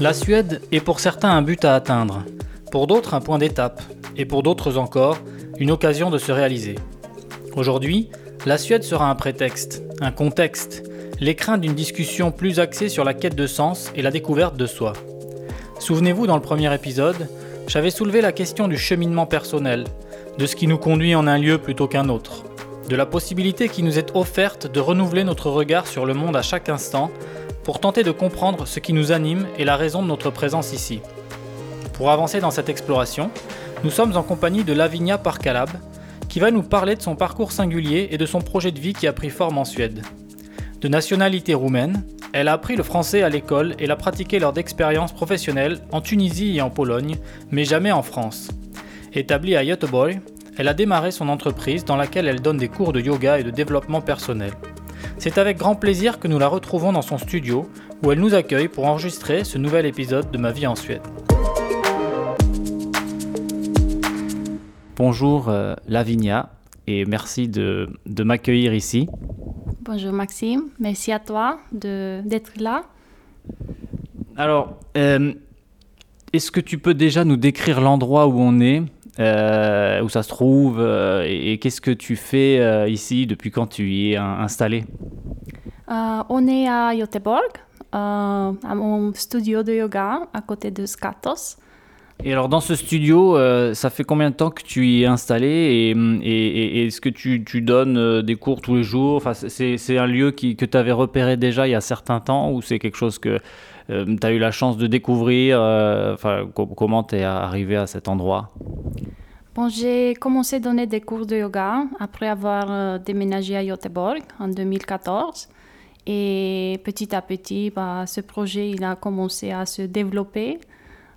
La Suède est pour certains un but à atteindre, pour d'autres un point d'étape, et pour d'autres encore une occasion de se réaliser. Aujourd'hui, la Suède sera un prétexte, un contexte, l'écrin d'une discussion plus axée sur la quête de sens et la découverte de soi. Souvenez-vous, dans le premier épisode, j'avais soulevé la question du cheminement personnel, de ce qui nous conduit en un lieu plutôt qu'un autre, de la possibilité qui nous est offerte de renouveler notre regard sur le monde à chaque instant pour tenter de comprendre ce qui nous anime et la raison de notre présence ici. Pour avancer dans cette exploration, nous sommes en compagnie de Lavinia Parkalab, qui va nous parler de son parcours singulier et de son projet de vie qui a pris forme en Suède. De nationalité roumaine, elle a appris le français à l'école et l'a pratiqué lors d'expériences professionnelles en Tunisie et en Pologne, mais jamais en France. Établie à Göteborg, elle a démarré son entreprise dans laquelle elle donne des cours de yoga et de développement personnel. C'est avec grand plaisir que nous la retrouvons dans son studio, où elle nous accueille pour enregistrer ce nouvel épisode de Ma vie en Suède. Bonjour euh, Lavinia, et merci de, m'accueillir ici. Bonjour Maxime, merci à toi d'être là. Alors, euh, est-ce que tu peux déjà nous décrire l'endroit où on est? Euh, où ça se trouve euh, et, qu'est-ce que tu fais euh, ici depuis quand tu y es installé? On est à Göteborg, à mon studio de yoga à côté de Skatos. Et alors dans ce studio, ça fait combien de temps que tu y es installé et, est-ce que tu, donnes des cours tous les jours? Enfin, C'est un lieu que tu avais repéré déjà il y a certains temps ou c'est quelque chose que tu as eu la chance de découvrir enfin, Comment tu es arrivé à cet endroit? J'ai commencé à donner des cours de yoga après avoir euh, déménagé à Göteborg en 2014. Et petit à petit, bah, ce projet il a commencé à se développer.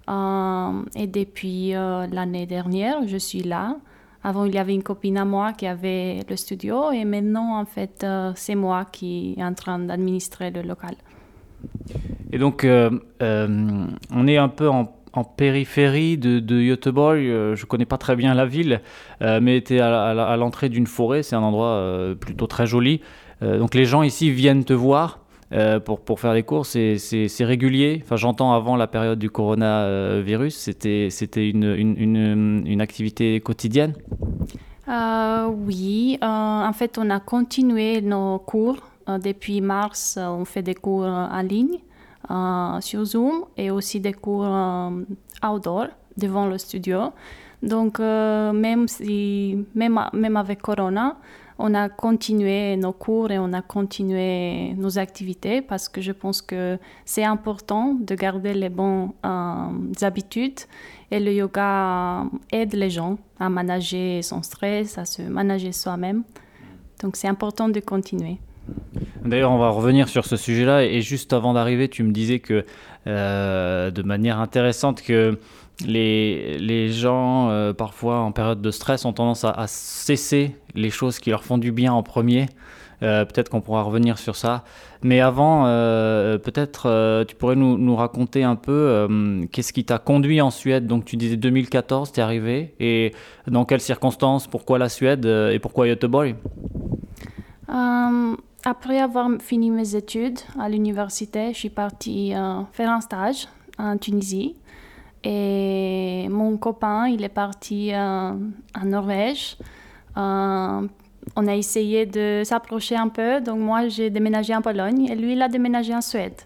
Euh, et depuis euh, l'année dernière, je suis là. Avant, il y avait une copine à moi qui avait le studio et maintenant, en fait, c'est moi qui est en train d'administrer le local. Et donc, on est un peu en périphérie de, de Göteborg. Euh, je connais pas très bien la ville, euh, mais était à, l'entrée d'une forêt. C'est un endroit euh, plutôt très joli. donc les gens ici viennent te voir pour, pour faire des cours. C'est régulier. Enfin, j'entends avant la période du coronavirus, c'était c'était une, une, une, activité quotidienne. oui, en fait, on a continué nos cours depuis mars. On fait des cours en ligne. Euh, sur Zoom et aussi des cours euh, outdoor devant le studio. Donc, euh, même, si, même, même avec Corona, on a continué nos cours et on a continué nos activités parce que je pense que c'est important de garder les bonnes habitudes et le yoga aide les gens à manager son stress, à se manager soi-même. Donc c'est important de continuer. D'ailleurs, on va revenir sur ce sujet-là. Et juste avant d'arriver, tu me disais que, euh, de manière intéressante, que les, gens, euh, parfois en période de stress, ont tendance à, cesser les choses qui leur font du bien en premier. Euh, peut-être qu'on pourra revenir sur ça. Mais avant, peut-être tu pourrais nous, raconter un peu qu'est-ce qui t'a conduit en Suède? Donc tu disais 2014, tu es arrivé. Et dans quelles circonstances? Pourquoi la Suède et pourquoi Göteborg? Après avoir fini mes études à l'université, je suis partie euh, faire un stage en Tunisie. Et mon copain, il est parti euh, en Norvège. Euh, on a essayé de s'approcher un peu. Donc moi, j'ai déménagé en Pologne et lui, il a déménagé en Suède.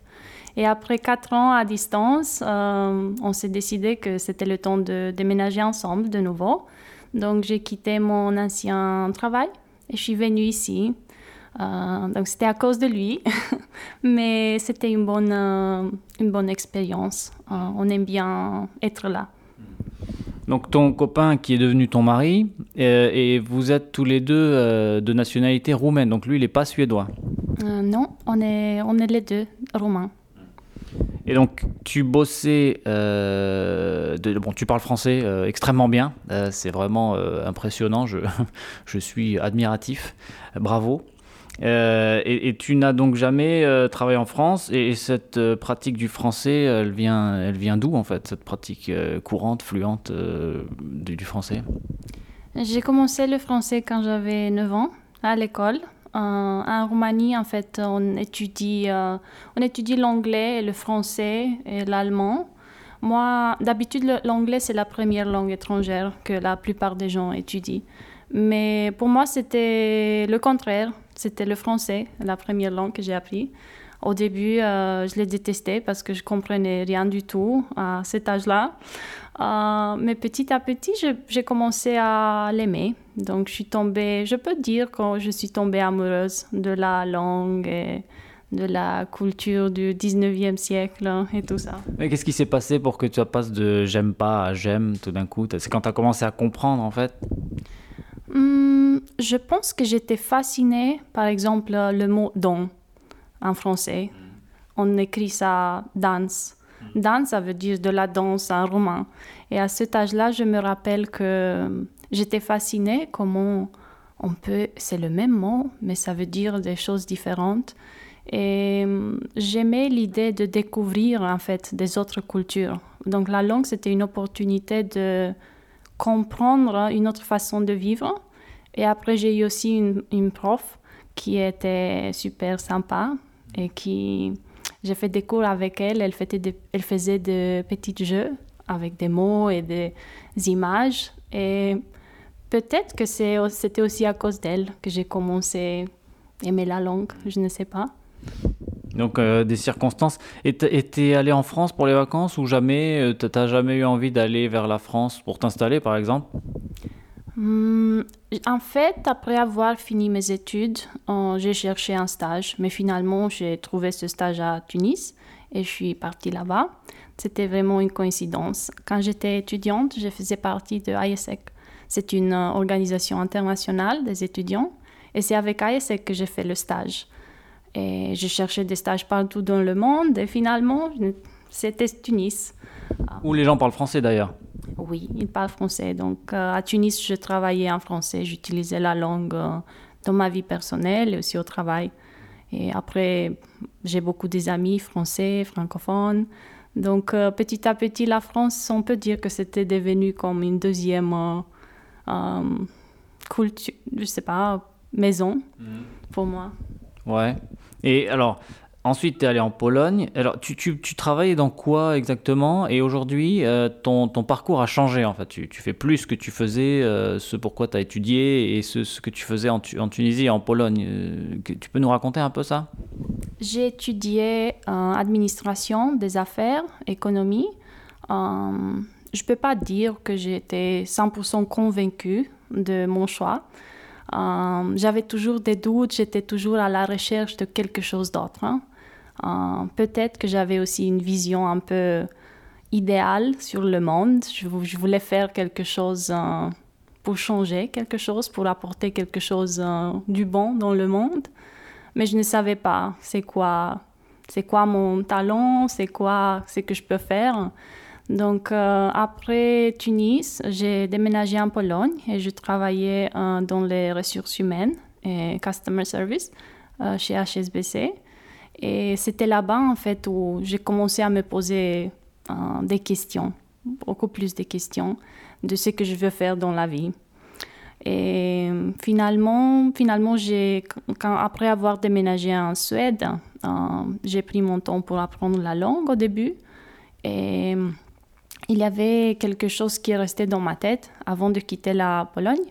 Et après quatre ans à distance, on s'est décidé que c'était le temps de déménager ensemble de nouveau. Donc j'ai quitté mon ancien travail et je suis venue ici euh, donc c'était à cause de lui, mais c'était une bonne, euh, une bonne expérience. Euh, on aime bien être là. Donc ton copain qui est devenu ton mari, et vous êtes tous les deux de nationalité roumaine, donc lui il n'est pas suédois Non, on est, on est les deux roumains. Et donc, tu bossais, de, bon, tu parles français extrêmement bien, c'est vraiment impressionnant, je, je suis admiratif, bravo. Euh, et, tu n'as donc jamais euh, travaillé en France et, cette euh, pratique du français, elle vient, elle vient d'où en fait, cette pratique courante, fluente du, français? J'ai commencé le français quand j'avais 9 ans à l'école. en Roumanie, en fait, on étudie, on étudie l'anglais, le français et l'allemand. Moi, d'habitude, l'anglais, c'est la première langue étrangère que la plupart des gens étudient. Mais pour moi, c'était le contraire. C'était le français, la première langue que j'ai appris. Au début, euh, je l'ai détesté parce que je comprenais rien du tout à cet âge-là. Euh, mais petit à petit, j'ai commencé à l'aimer. Donc, je suis tombée, je peux dire que je suis tombée amoureuse de la langue et de la culture du 19e siècle et tout ça. Mais qu'est-ce qui s'est passé pour que tu passes de j'aime pas à j'aime tout d'un coup? C'est quand tu as commencé à comprendre en fait? Hmm, Je pense que j'étais fascinée, par exemple, le mot don en français. On écrit ça danse. Danse, ça veut dire de la danse en roman. Et à cet âge-là, je me rappelle que j'étais fascinée comment on peut, c'est le même mot, mais ça veut dire des choses différentes. Et j'aimais l'idée de découvrir en fait des autres cultures. Donc la langue, c'était une opportunité de comprendre une autre façon de vivre. Et après, j'ai eu aussi une, une, prof qui était super sympa et qui j'ai fait des cours avec elle. Elle faisait, des, elle faisait de petits jeux avec des mots et des images. Et peut-être que c'était aussi à cause d'elle que j'ai commencé à aimer la langue, je ne sais pas. Donc euh, des circonstances. Et t'es allé en France pour les vacances ou jamais euh, T'as jamais eu envie d'aller vers la France pour t'installer par exemple? Hmm, En fait, après avoir fini mes études, j'ai cherché un stage, mais finalement j'ai trouvé ce stage à Tunis et je suis partie là-bas. C'était vraiment une coïncidence. Quand j'étais étudiante, je faisais partie de ISEC. C'est une euh, organisation internationale des étudiants et c'est avec ISEC que j'ai fait le stage. Et j'ai cherché des stages partout dans le monde et finalement, c'était Tunis. Où les gens parlent français d'ailleurs Oui, ils parlent français. Donc euh, à Tunis, je travaillais en français. J'utilisais la langue euh, dans ma vie personnelle et aussi au travail. Et après, j'ai beaucoup d'amis français, francophones. Donc euh, petit à petit, la France, on peut dire que c'était devenu comme une deuxième culture, je sais pas, maison mm. pour moi. Ouais. Et alors, ensuite, tu es allé en Pologne. Alors, tu, tu, tu travailles dans quoi exactement? Et aujourd'hui, euh, ton, ton, parcours a changé en fait. Tu, tu fais plus que tu faisais, euh, ce pourquoi tu as étudié et ce, ce, que tu faisais en, en Tunisie et en Pologne. Euh, tu peux nous raconter un peu ça? J'ai étudié administration des affaires, économie. je ne peux pas dire que j'étais 100% convaincue de mon choix. Euh, j'avais toujours des doutes, j'étais toujours à la recherche de quelque chose d'autre. Hein. Euh, peut-être que j'avais aussi une vision un peu idéale sur le monde. Je, voulais faire quelque chose euh, pour changer quelque chose, pour apporter quelque chose du bon dans le monde. Mais je ne savais pas c'est quoi, c'est quoi mon talent, c'est quoi ce que je peux faire. Donc, euh, après Tunis, j'ai déménagé en Pologne et je travaillais euh, dans les ressources humaines et customer service euh, chez HSBC. Et c'était là-bas, en fait, où j'ai commencé à me poser des questions, beaucoup plus de questions de ce que je veux faire dans la vie. Et finalement, finalement quand, après avoir déménagé en Suède, j'ai pris mon temps pour apprendre la langue au début. Et il y avait quelque chose qui est resté dans ma tête avant de quitter la Pologne.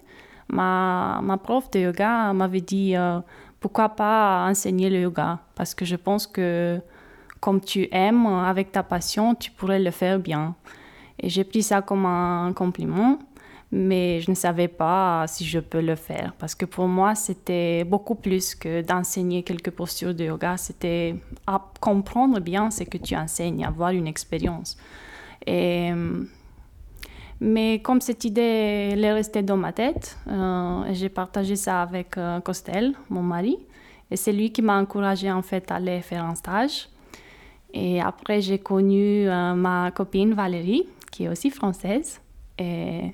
Ma, ma prof de yoga m'avait dit euh, pourquoi pas enseigner le yoga? Parce que je pense que comme tu aimes avec ta passion, tu pourrais le faire bien. Et j'ai pris ça comme un compliment, mais je ne savais pas si je peux le faire parce que pour moi, c'était beaucoup plus que d'enseigner quelques postures de yoga, c'était comprendre bien ce que tu enseignes, avoir une expérience. Mais comme cette idée elle est restée dans ma tête, euh, j'ai partagé ça avec euh, Costel, mon mari, et c'est lui qui m'a encouragé en fait à aller faire un stage. Et après, j'ai connu euh, ma copine Valérie, qui est aussi française. Et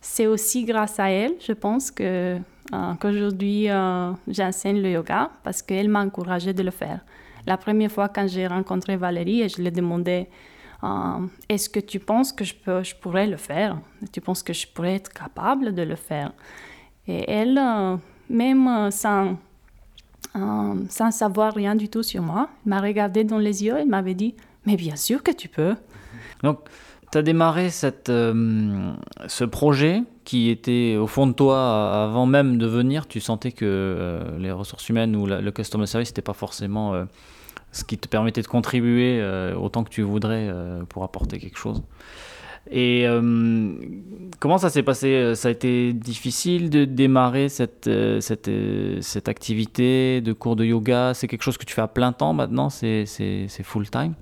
c'est aussi grâce à elle, je pense, que, qu'aujourd'hui j'enseigne le yoga, parce qu'elle m'a encouragé de le faire. La première fois quand j'ai rencontré Valérie et je lui ai demandé Est-ce que tu penses que je, peux, je pourrais le faire? Tu penses que je pourrais être capable de le faire? Et elle, même sans, sans savoir rien du tout sur moi, m'a regardé dans les yeux et m'avait dit Mais bien sûr que tu peux. Donc, tu as démarré euh, ce projet qui était au fond de toi avant même de venir. Tu sentais que euh, les ressources humaines ou le customer service n'était pas forcément euh, ce qui te permettait de contribuer autant que tu voudrais pour apporter quelque chose. Et comment ça s'est passé? Ça a été difficile de démarrer cette, cette, activité de cours de yoga? C'est quelque chose que tu fais à plein temps maintenant? C'est full time?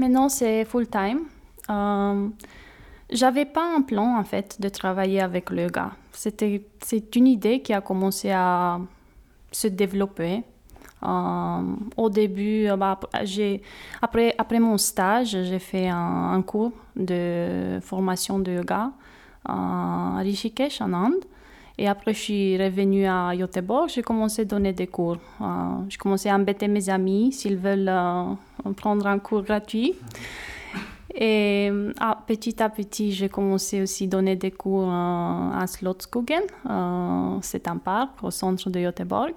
Maintenant, c'est full time. Euh, j'avais pas un plan en fait de travailler avec le. C'était c'est une idée qui a commencé à se développer. Euh, au début, euh, bah, après mon stage, j'ai fait un, cours de formation de yoga à Rishikesh en Inde. Et après, je suis revenue à Göteborg, j'ai commencé à donner des cours. Euh, j'ai commencé à embêter mes amis s'ils veulent prendre un cours gratuit. Et ah, petit à petit, j'ai commencé aussi à donner des cours à Slotskogen. Euh, c'est un parc au centre de Göteborg.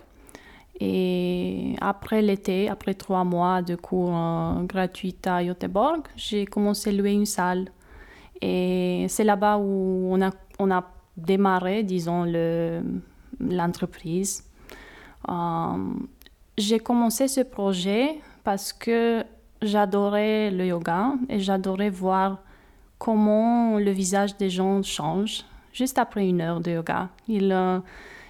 Et après l'été, après trois mois de cours euh, gratuits à Göteborg, j'ai commencé à louer une salle. Et c'est là-bas où on a, on a démarré, disons, l'entreprise. Euh, j'ai commencé ce projet parce que j'adorais le yoga et j'adorais voir comment le visage des gens change juste après une heure de yoga. Euh,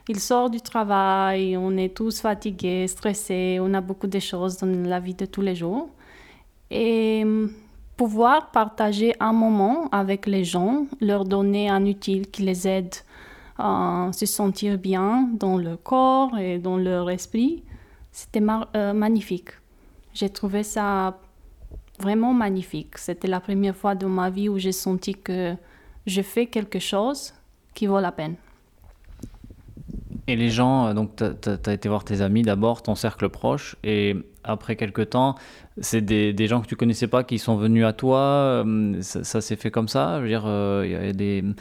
il sort du travail, on est tous fatigués, stressés, on a beaucoup de choses dans la vie de tous les jours. Et euh, pouvoir partager un moment avec les gens, leur donner un outil qui les aide à se sentir bien dans leur corps et dans leur esprit, c'était euh, magnifique. J'ai trouvé ça vraiment magnifique. C'était la première fois de ma vie où j'ai senti que je fais quelque chose qui vaut la peine. Et les gens, euh, donc tu as, été voir tes amis d'abord, ton cercle proche, et après quelques temps, c'est des, gens que tu connaissais pas qui sont venus à toi, euh, ça, s'est fait comme ça Je veux dire, euh,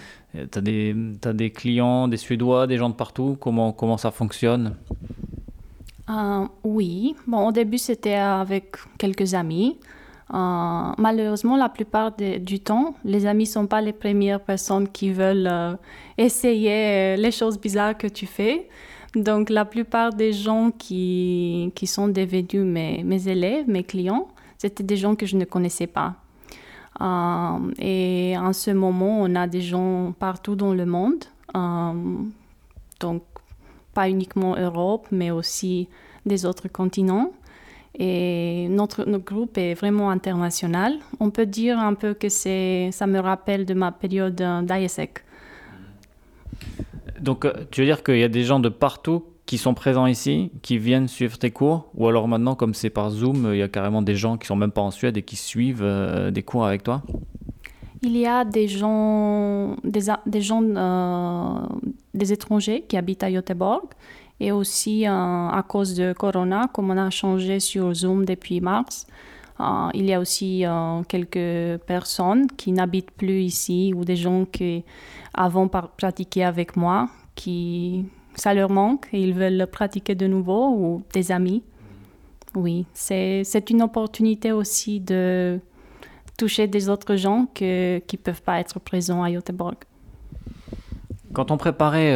as, des, clients, des Suédois, des gens de partout, comment, comment ça fonctionne? Oui, bon, au début c'était avec quelques amis. Euh, malheureusement, la plupart du temps, les amis ne sont pas les premières personnes qui veulent euh, essayer euh, les choses bizarres que tu fais. Donc, la plupart des gens qui, qui sont devenus mes, mes élèves, mes clients, c'était des gens que je ne connaissais pas. et en ce moment, on a des gens partout dans le monde. donc, pas uniquement Europe, mais aussi des autres continents. Et notre, notre, groupe est vraiment international. On peut dire un peu que c'est, ça me rappelle de ma période d'ISEC. Donc, euh, tu veux dire qu'il y a des gens de partout qui sont présents ici, qui viennent suivre tes cours Ou alors maintenant, comme c'est par Zoom, il y a carrément des gens qui sont même pas en Suède et qui suivent euh, des cours avec toi? Il y a des gens, des, des gens, euh, des étrangers qui habitent à Göteborg et aussi, euh, à cause de Corona, comme on a changé sur Zoom depuis mars, euh, il y a aussi euh, quelques personnes qui n'habitent plus ici ou des gens qui avant pratiqué avec moi, qui ça leur manque et ils veulent pratiquer de nouveau ou des amis. Oui, c'est une opportunité aussi de toucher des autres gens que, qui ne peuvent pas être présents à Göteborg. Quand on préparait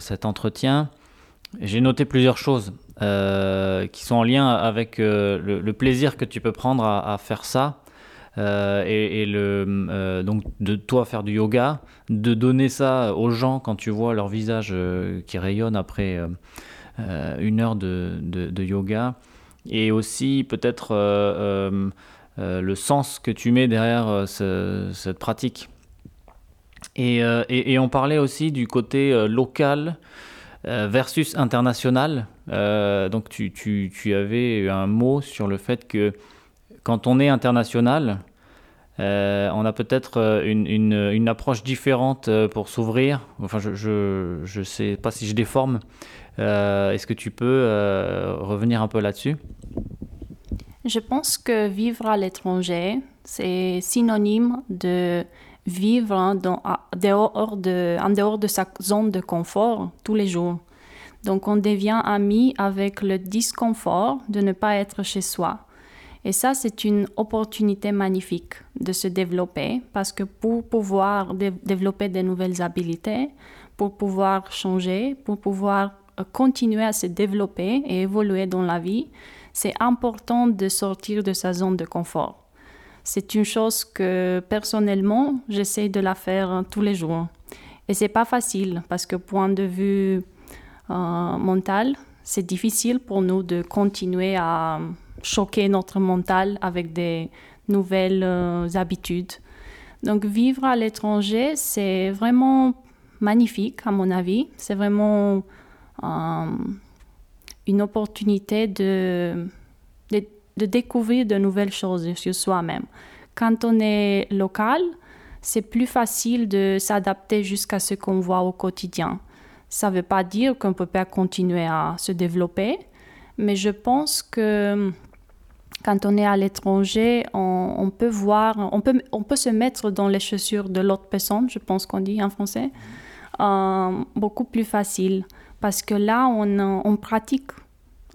cet entretien, j'ai noté plusieurs choses euh, qui sont en lien avec euh, le, plaisir que tu peux prendre à, faire ça. Euh, et, donc de toi faire du yoga, de donner ça aux gens quand tu vois leur visage qui rayonne après une heure de, yoga, et aussi peut-être le sens que tu mets derrière cette pratique. Et, on parlait aussi du côté local versus international. Euh, donc tu, tu, tu, avais un mot sur le fait que quand on est international, euh, on a peut-être une, une, approche différente pour s'ouvrir. Enfin, je ne sais pas si je déforme. Est-ce que tu peux revenir un peu là-dessus? Je pense que vivre à l'étranger, c'est synonyme de vivre dans, dehors de, en dehors de sa zone de confort tous les jours. Donc on devient ami avec le disconfort de ne pas être chez soi. Et ça, c'est une opportunité magnifique de se développer parce que pour pouvoir développer de nouvelles habiletés, pour pouvoir changer, pour pouvoir euh, continuer à se développer et évoluer dans la vie, c'est important de sortir de sa zone de confort. C'est une chose que personnellement, j'essaie de la faire euh, tous les jours. Et c'est pas facile parce que point de vue euh, mental, c'est difficile pour nous de continuer à choquer notre mental avec des nouvelles euh, habitudes. Donc vivre à l'étranger, c'est vraiment magnifique à mon avis. C'est vraiment une opportunité de, de, découvrir de nouvelles choses sur soi-même. Quand on est local, c'est plus facile de s'adapter jusqu'à ce qu'on voit au quotidien. Ça ne veut pas dire qu'on ne peut pas continuer à se développer, mais je pense que quand on est à l'étranger, on, peut voir, on peut, on peut se mettre dans les chaussures de l'autre personne, je pense qu'on dit en français, euh, beaucoup plus facile. Parce que là, on, on pratique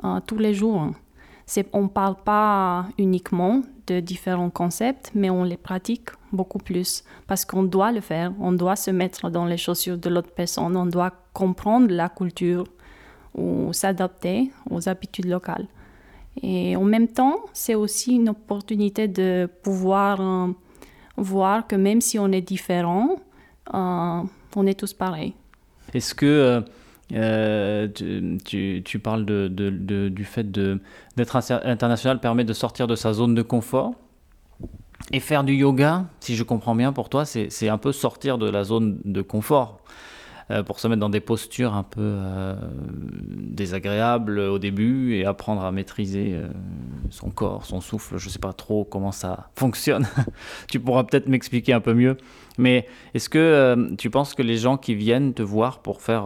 euh, tous les jours. On ne parle pas uniquement de différents concepts, mais on les pratique beaucoup plus parce qu'on doit le faire, on doit se mettre dans les chaussures de l'autre personne, on doit comprendre la culture ou s'adapter aux habitudes locales. Et en même temps, c'est aussi une opportunité de pouvoir euh, voir que même si on est différent, euh, on est tous pareils. Est-ce que euh, tu, parles du fait d'être international permet de sortir de sa zone de confort et faire du yoga, si je comprends bien pour toi, c'est un peu sortir de la zone de confort. Euh, pour se mettre dans des postures un peu euh, désagréables au début et apprendre à maîtriser son corps, son souffle. Je ne sais pas trop comment ça fonctionne. tu pourras peut-être m'expliquer un peu mieux. Mais est-ce que tu penses que les gens qui viennent te voir pour faire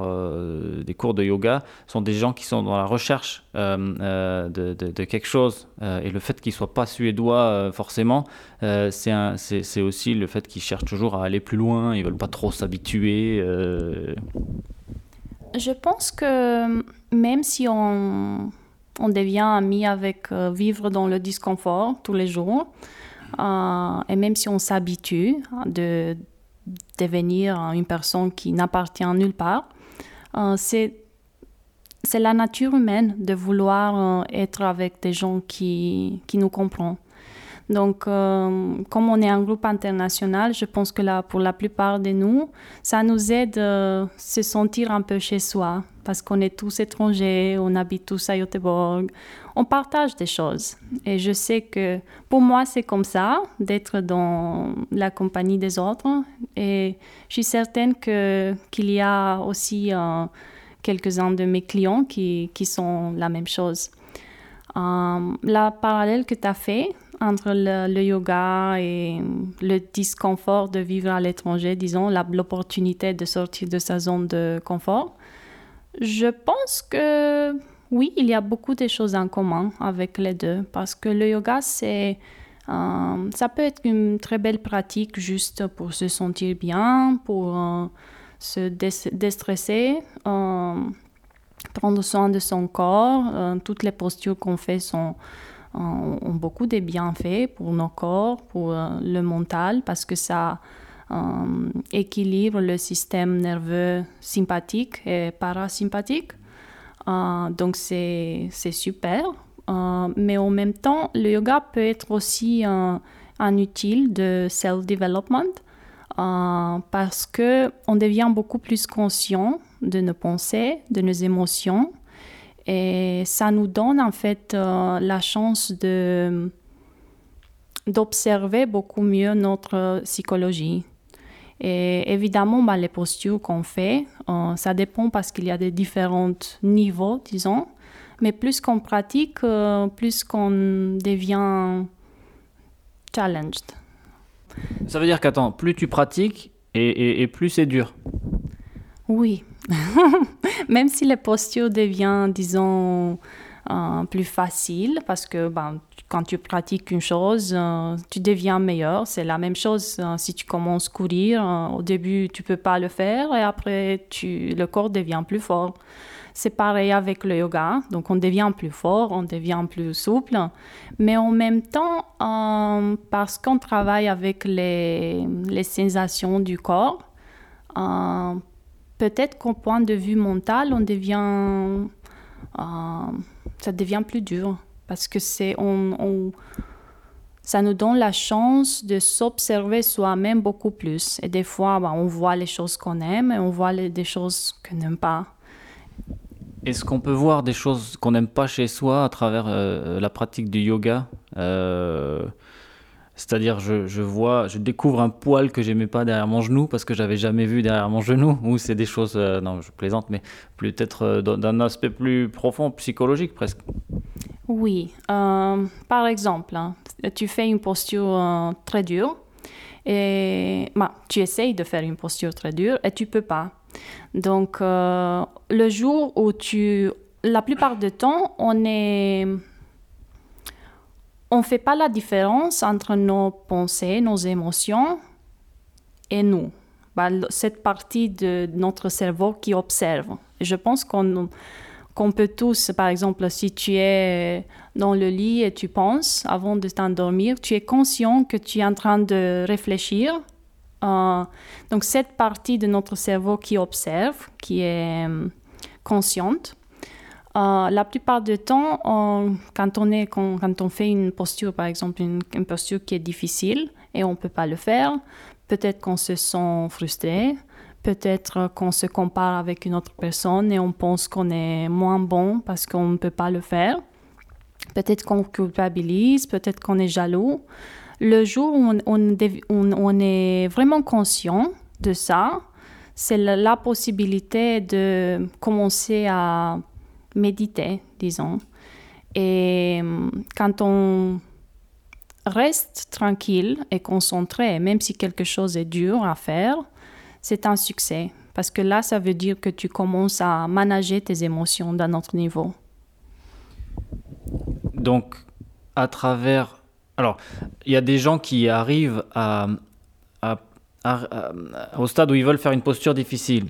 des cours de yoga sont des gens qui sont dans la recherche de, de, quelque chose Et le fait qu'ils ne soient pas suédois forcément, c'est aussi le fait qu'ils cherchent toujours à aller plus loin, ils ne veulent pas trop s'habituer je pense que même si on, on devient ami avec euh, vivre dans le disconfort tous les jours, euh, et même si on s'habitue de devenir une personne qui n'appartient nulle part, euh, c'est c'est la nature humaine de vouloir être avec des gens qui, qui nous comprennent. Donc, euh, comme on est un groupe international, je pense que là, pour la plupart de nous, ça nous aide à se sentir un peu chez soi, parce qu'on est tous étrangers, on habite tous à Göteborg, on partage des choses. Et je sais que pour moi, c'est comme ça, d'être dans la compagnie des autres. Et je suis certaine qu'il y a aussi euh, quelques-uns de mes clients qui, qui, sont la même chose. Euh, la parallèle que tu as fait, entre le, yoga et le disconfort de vivre à l'étranger, disons, l'opportunité de sortir de sa zone de confort. Je pense que oui, il y a beaucoup de choses en commun avec les deux parce que le yoga, c'est, euh, ça peut être une très belle pratique juste pour se sentir bien, pour euh, se déstresser, euh, prendre soin de son corps. toutes les postures qu'on fait sont ont, beaucoup de bienfaits pour nos corps, pour euh, le mental, parce que ça euh, équilibre le système nerveux sympathique et parasympathique. Euh, donc c'est super. mais en même temps, le yoga peut être aussi un, un utile de self-development parce que on devient beaucoup plus conscient de nos pensées, de nos émotions et ça nous donne en fait euh, la chance de, d'observer beaucoup mieux notre psychologie. Et évidemment, bah, les postures qu'on fait, euh, ça dépend parce qu'il y a des différents niveaux, disons. Mais plus qu'on pratique, euh, plus qu'on devient challenged. Ça veut dire qu'attends, plus tu pratiques et plus c'est dur. Oui, même si la posture devient, disons, euh, plus facile parce que ben, quand tu pratiques une chose, euh, tu deviens meilleur. C'est la même chose euh, si tu commences à courir. au début, tu peux pas le faire et après, tu, le corps devient plus fort. C'est pareil avec le yoga. Donc, on devient plus fort, on devient plus souple. Mais en même temps, parce qu'on travaille avec les, les sensations du corps, peut-être qu'au point de vue mental, on devient, euh, ça devient plus dur parce que c'est on, ça nous donne la chance de s'observer soi-même beaucoup plus. Et des fois, bah, on voit les choses qu'on aime et on voit les, des choses qu'on n'aime pas. Est-ce qu'on peut voir des choses qu'on n'aime pas chez soi à travers euh, la pratique du yoga euh, c'est-à-dire, je, vois, je découvre un poil que j'aimais pas derrière mon genou parce que j'avais jamais vu derrière mon genou. Ou c'est des choses, euh, non, je plaisante, mais peut-être euh, d'un aspect plus profond, psychologique presque. Oui. Euh, par exemple, hein, tu fais une posture très dure et bah, tu essayes de faire une posture très dure et tu peux pas. Donc, le jour où tu, la plupart du temps, on est on ne fait pas la différence entre nos pensées, nos émotions et nous. Bah, cette partie de notre cerveau qui observe. Je pense qu'on peut tous, par exemple, si tu es dans le lit et tu penses avant de t'endormir, tu es conscient que tu es en train de réfléchir. Euh, donc cette partie de notre cerveau qui observe, qui est euh, consciente, euh, la plupart du temps, quand, on est, quand, on fait une posture, par exemple, une, posture qui est difficile et on ne peut pas le faire, peut-être qu'on se sent frustré, peut-être qu'on se compare avec une autre personne et on pense qu'on est moins bon parce qu'on ne peut pas le faire. Peut-être qu'on culpabilise, peut-être qu'on est jaloux. Le jour où on, est vraiment conscient de ça, c'est la possibilité de commencer à méditer, disons. Et euh, quand on reste tranquille et concentré, même si quelque chose est dur à faire, c'est un succès. Parce que là, ça veut dire que tu commences à manager tes émotions d'un autre niveau. Donc, à travers... Alors, il y a des gens qui arrivent à, au stade où ils veulent faire une posture difficile.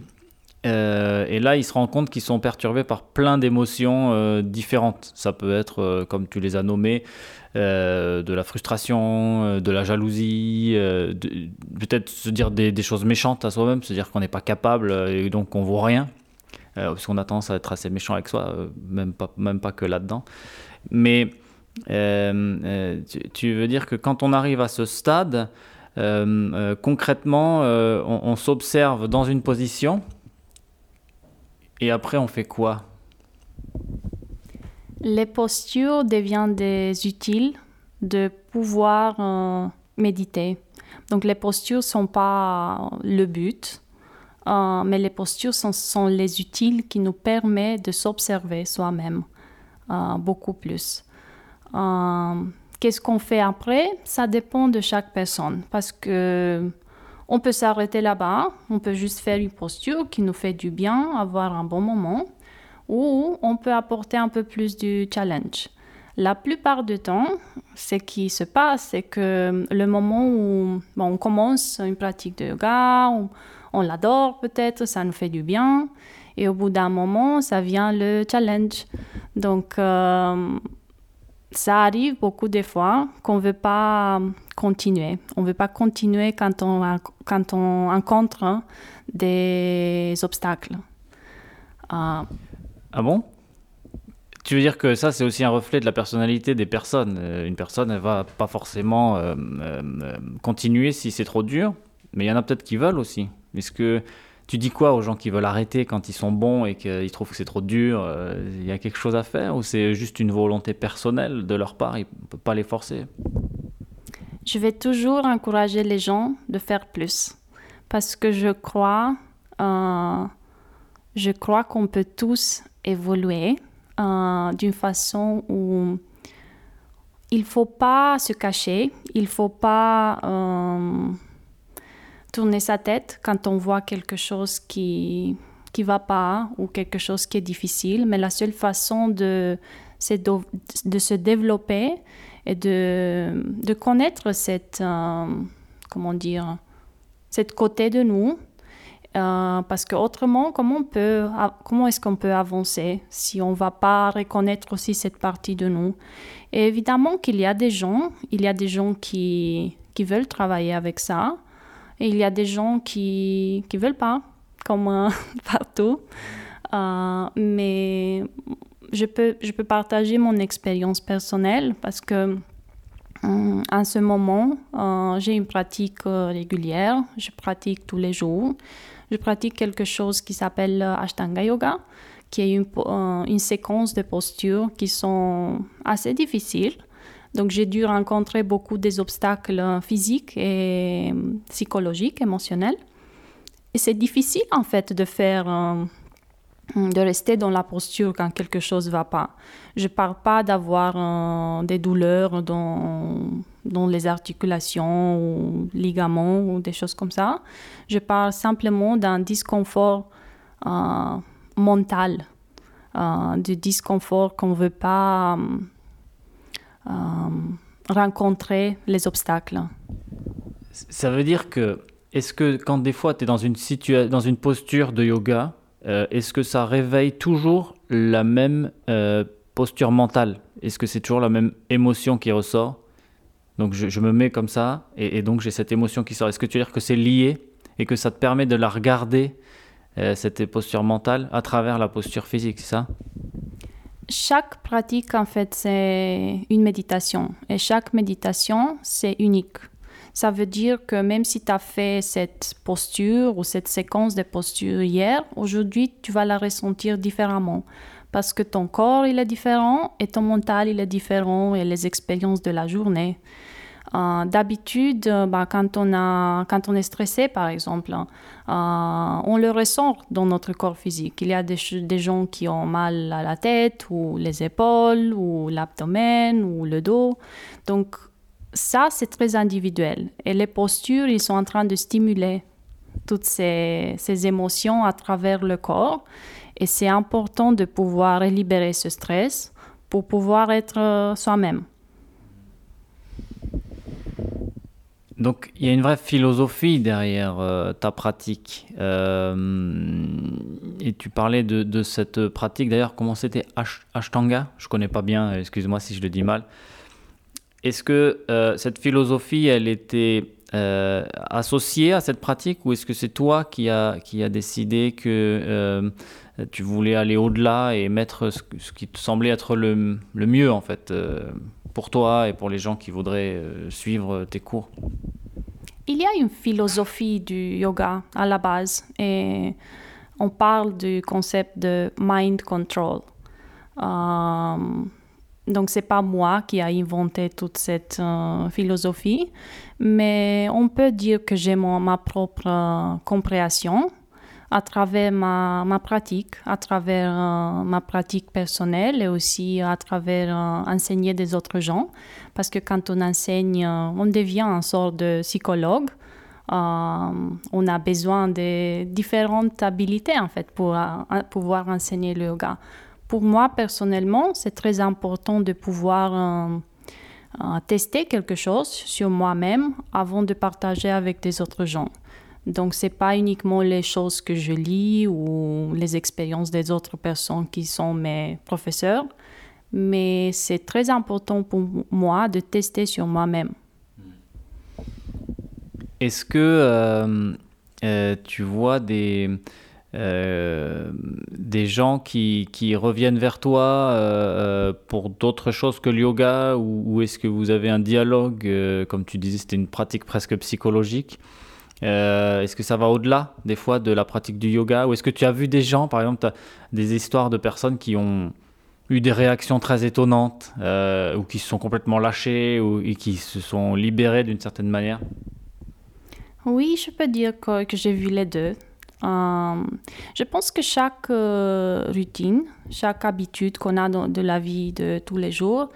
Euh, et là, ils se rendent compte qu'ils sont perturbés par plein d'émotions euh, différentes. Ça peut être, euh, comme tu les as nommées, de la frustration, de la jalousie, peut-être se dire des, choses méchantes à soi-même, se dire qu'on n'est pas capable et donc qu'on vaut rien, parce qu'on a tendance à être assez méchant avec soi, même, pas, même pas que là-dedans. Mais tu, veux dire que quand on arrive à ce stade, concrètement, on s'observe dans une position et après, on fait quoi? Les postures deviennent des utiles de pouvoir euh, méditer. Donc les postures ne sont pas le but, euh, mais les postures sont, les utiles qui nous permettent de s'observer soi-même euh, beaucoup plus. Qu'est-ce qu'on fait après? Ça dépend de chaque personne parce que on peut s'arrêter là-bas, on peut juste faire une posture qui nous fait du bien, avoir un bon moment, ou on peut apporter un peu plus du challenge. La plupart du temps, ce qui se passe, c'est que le moment où on commence une pratique de yoga, on, l'adore peut-être, ça nous fait du bien, et au bout d'un moment, ça vient le challenge. Donc, euh, ça arrive beaucoup de fois qu'on ne veut pas continuer. On ne veut pas continuer quand on, quand on rencontre des obstacles. Euh, ah bon? Tu veux dire que ça, c'est aussi un reflet de la personnalité des personnes. Euh, une personne, elle va pas forcément euh, continuer si c'est trop dur, mais il y en a peut-être qui veulent aussi. Est-ce que tu dis quoi aux gens qui veulent arrêter quand ils sont bons et qu'ils trouvent que c'est trop dur Il y a quelque chose à faire ou c'est juste une volonté personnelle de leur part Il ne peut pas les forcer? Je vais toujours encourager les gens de faire plus parce que je crois, euh, crois qu'on peut tous évoluer euh, d'une façon où il faut pas se cacher, il faut pas euh, tourner sa tête quand on voit quelque chose qui qui va pas ou quelque chose qui est difficile, mais la seule façon de de, se développer et de, de connaître cette, euh, comment dire, cette côté de nous. Euh, parce que autrement, comment, peut, comment est-ce qu'on peut avancer si on va pas reconnaître aussi cette partie de nous? Évidemment qu'il y a des gens, il y a des gens qui, qui veulent travailler avec ça, il y a des gens qui ne veulent pas, comme euh, partout. Euh, mais je peux, je peux partager mon expérience personnelle parce que euh, ce moment, j'ai une pratique régulière. Je pratique tous les jours. Je pratique quelque chose qui s'appelle Ashtanga Yoga, qui est une, une séquence de postures qui sont assez difficiles donc j'ai dû rencontrer beaucoup des obstacles physiques et psychologiques, émotionnels. Et c'est difficile en fait de faire, euh, de rester dans la posture quand quelque chose ne va pas. Je ne parle pas d'avoir euh, des douleurs dans, dans les articulations ou ligaments ou des choses comme ça. Je parle simplement d'un disconfort euh, mental, du disconfort qu'on ne veut pas euh, rencontrer les obstacles. Ça veut dire que, est-ce que quand des fois tu es dans une, dans une posture de yoga, euh, est-ce que ça réveille toujours la même euh, posture mentale? Est-ce que c'est toujours la même émotion qui ressort? Donc je, me mets comme ça et, donc j'ai cette émotion qui sort. Est-ce que tu veux dire que c'est lié et que ça te permet de la regarder, cette posture mentale, à travers la posture physique, c'est ça? Chaque pratique, en fait, c'est une méditation. Et chaque méditation, c'est unique. Ça veut dire que même si tu as fait cette posture ou cette séquence de postures hier, aujourd'hui, tu vas la ressentir différemment. Parce que ton corps, il est différent et ton mental, il est différent et les expériences de la journée. Euh, d'habitude, euh, bah, quand, on est stressé, par exemple, euh, on le ressent dans notre corps physique. Il y a des, gens qui ont mal à la tête ou les épaules ou l'abdomen ou le dos. Donc ça, c'est très individuel. Et les postures, ils sont en train de stimuler toutes ces émotions à travers le corps. Et c'est important de pouvoir libérer ce stress pour pouvoir être soi-même. Donc il y a une vraie philosophie derrière euh, ta pratique. Euh, et tu parlais de, cette pratique, d'ailleurs, comment c'était Ashtanga? Je connais pas bien, excuse-moi si je le dis mal. Est-ce que euh, cette philosophie, elle était associée à cette pratique ou est-ce que c'est toi qui as qui a décidé que tu voulais aller au-delà et mettre ce, qui te semblait être le, le mieux en fait pour toi et pour les gens qui voudraient euh, suivre tes cours? Il y a une philosophie du yoga à la base et on parle du concept de mind control. Euh, donc c'est pas moi qui a inventé toute cette euh, philosophie, mais on peut dire que j'ai ma propre compréhension à travers ma, ma pratique, à travers euh, ma pratique personnelle et aussi à travers euh, enseigner des autres gens. Parce que quand on enseigne, euh, on devient un sort de psychologue. on a besoin de différentes habiletés en fait pour pouvoir enseigner le yoga. Pour moi personnellement, c'est très important de pouvoir tester quelque chose sur moi-même avant de partager avec des autres gens. Donc, ce n'est pas uniquement les choses que je lis ou les expériences des autres personnes qui sont mes professeurs, mais c'est très important pour moi de tester sur moi-même. Est-ce que euh, euh, tu vois des, euh, des gens qui, qui, reviennent vers toi pour d'autres choses que le yoga ou, ou est-ce que vous avez un dialogue, comme tu disais, c'était une pratique presque psychologique? Euh, est-ce que ça va au-delà des fois de la pratique du yoga? Ou est-ce que tu as vu des gens, par exemple, des histoires de personnes qui ont eu des réactions très étonnantes euh, ou qui se sont complètement lâchées ou qui se sont libérées d'une certaine manière? Oui, je peux dire que, j'ai vu les deux. Euh, je pense que chaque routine, chaque habitude qu'on a de la vie de tous les jours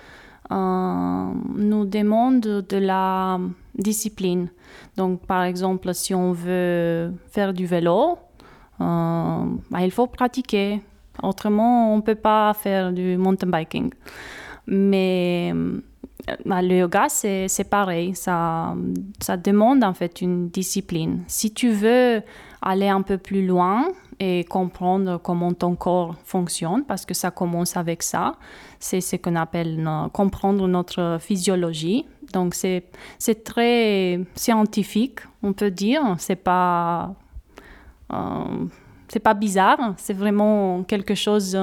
nous demande de la discipline. Donc, par exemple, si on veut faire du vélo, euh, bah, il faut pratiquer. Autrement, on ne peut pas faire du mountain biking. Mais bah, le yoga, c'est pareil. Ça, ça demande en fait une discipline. Si tu veux aller un peu plus loin et comprendre comment ton corps fonctionne, parce que ça commence avec ça, c'est ce qu'on appelle comprendre notre physiologie. Donc c'est très scientifique, on peut dire. C'est pas euh, c'est pas bizarre. C'est vraiment quelque chose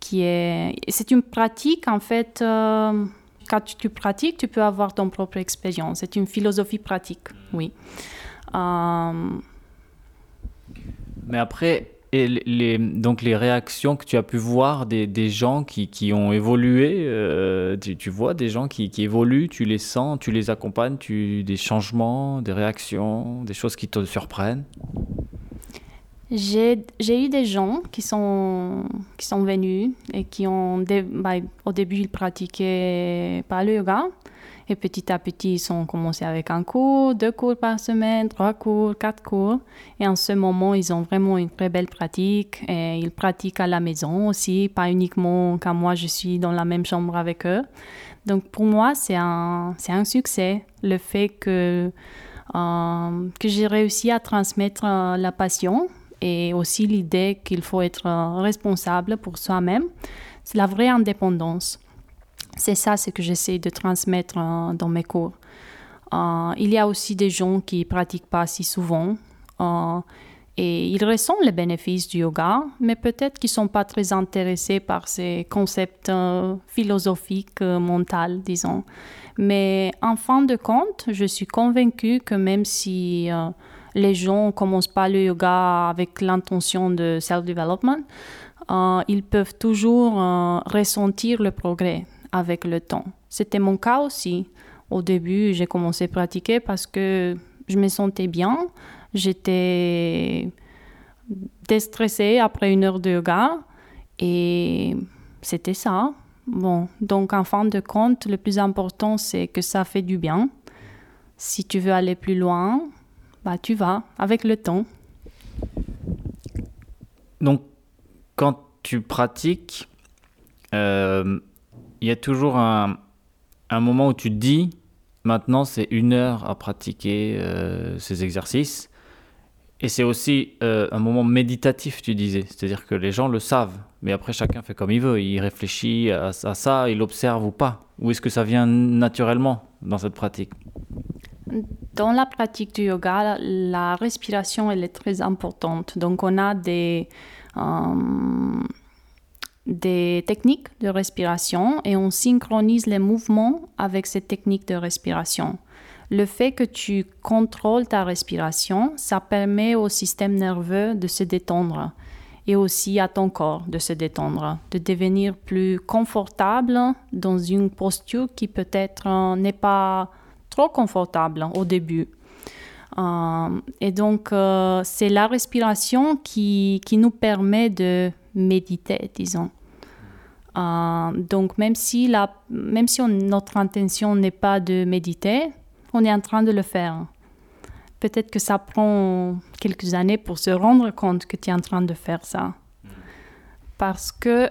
qui est. C'est une pratique en fait. Euh, quand tu pratiques, tu peux avoir ton propre expérience. C'est une philosophie pratique, oui. Euh, Mais après, et les, donc les réactions que tu as pu voir des, des gens qui, qui, ont évolué, euh, tu, vois des gens qui, qui, évoluent, tu les sens, tu les accompagnes, tu, des changements, des réactions, des choses qui te surprennent? J'ai eu des gens qui sont, qui sont venus et qui ont, bah, au début, ils pratiquaient pas le yoga. Et petit à petit, ils ont commencé avec un cours, deux cours par semaine, trois cours, quatre cours. Et en ce moment, ils ont vraiment une très belle pratique. Et ils pratiquent à la maison aussi, pas uniquement quand moi je suis dans la même chambre avec eux. Donc pour moi, c'est un, un succès, le fait que, euh, que j'ai réussi à transmettre euh, la passion et aussi l'idée qu'il faut être euh, responsable pour soi-même. C'est la vraie indépendance. C'est ça ce que j'essaie de transmettre euh, dans mes cours. Euh, il y a aussi des gens qui pratiquent pas si souvent et ils ressentent les bénéfices du yoga, mais peut-être qu'ils sont pas très intéressés par ces concepts philosophiques, mentaux, disons. Mais en fin de compte, je suis convaincue que même si les gens ne commencent pas le yoga avec l'intention de self-development, euh, ils peuvent toujours euh, ressentir le progrès avec le temps. C'était mon cas aussi. Au début, j'ai commencé à pratiquer parce que je me sentais bien. J'étais déstressée après une heure de yoga et c'était ça. Bon, donc en fin de compte, le plus important, c'est que ça fait du bien. Si tu veux aller plus loin, bah, tu vas avec le temps. Donc, quand tu pratiques, euh, il y a toujours un, moment où tu dis, maintenant c'est une heure à pratiquer euh, ces exercices. Et c'est aussi euh, un moment méditatif, tu disais. C'est-à-dire que les gens le savent. Mais après, chacun fait comme il veut. Il réfléchit à, à ça, il observe ou pas. Ou est-ce que ça vient naturellement dans cette pratique? Dans la pratique du yoga, la respiration elle est très importante. Donc on a des, euh, des techniques de respiration et on synchronise les mouvements avec ces techniques de respiration. Le fait que tu contrôles ta respiration, ça permet au système nerveux de se détendre et aussi à ton corps de se détendre, de devenir plus confortable dans une posture qui peut-être euh, n'est pas trop confortable au début. Euh, et donc, euh, c'est la respiration qui, qui, nous permet de méditer, disons. Euh, donc, même si, même si notre intention n'est pas de méditer, on est en train de le faire. Peut-être que ça prend quelques années pour se rendre compte que tu es en train de faire ça. Parce que,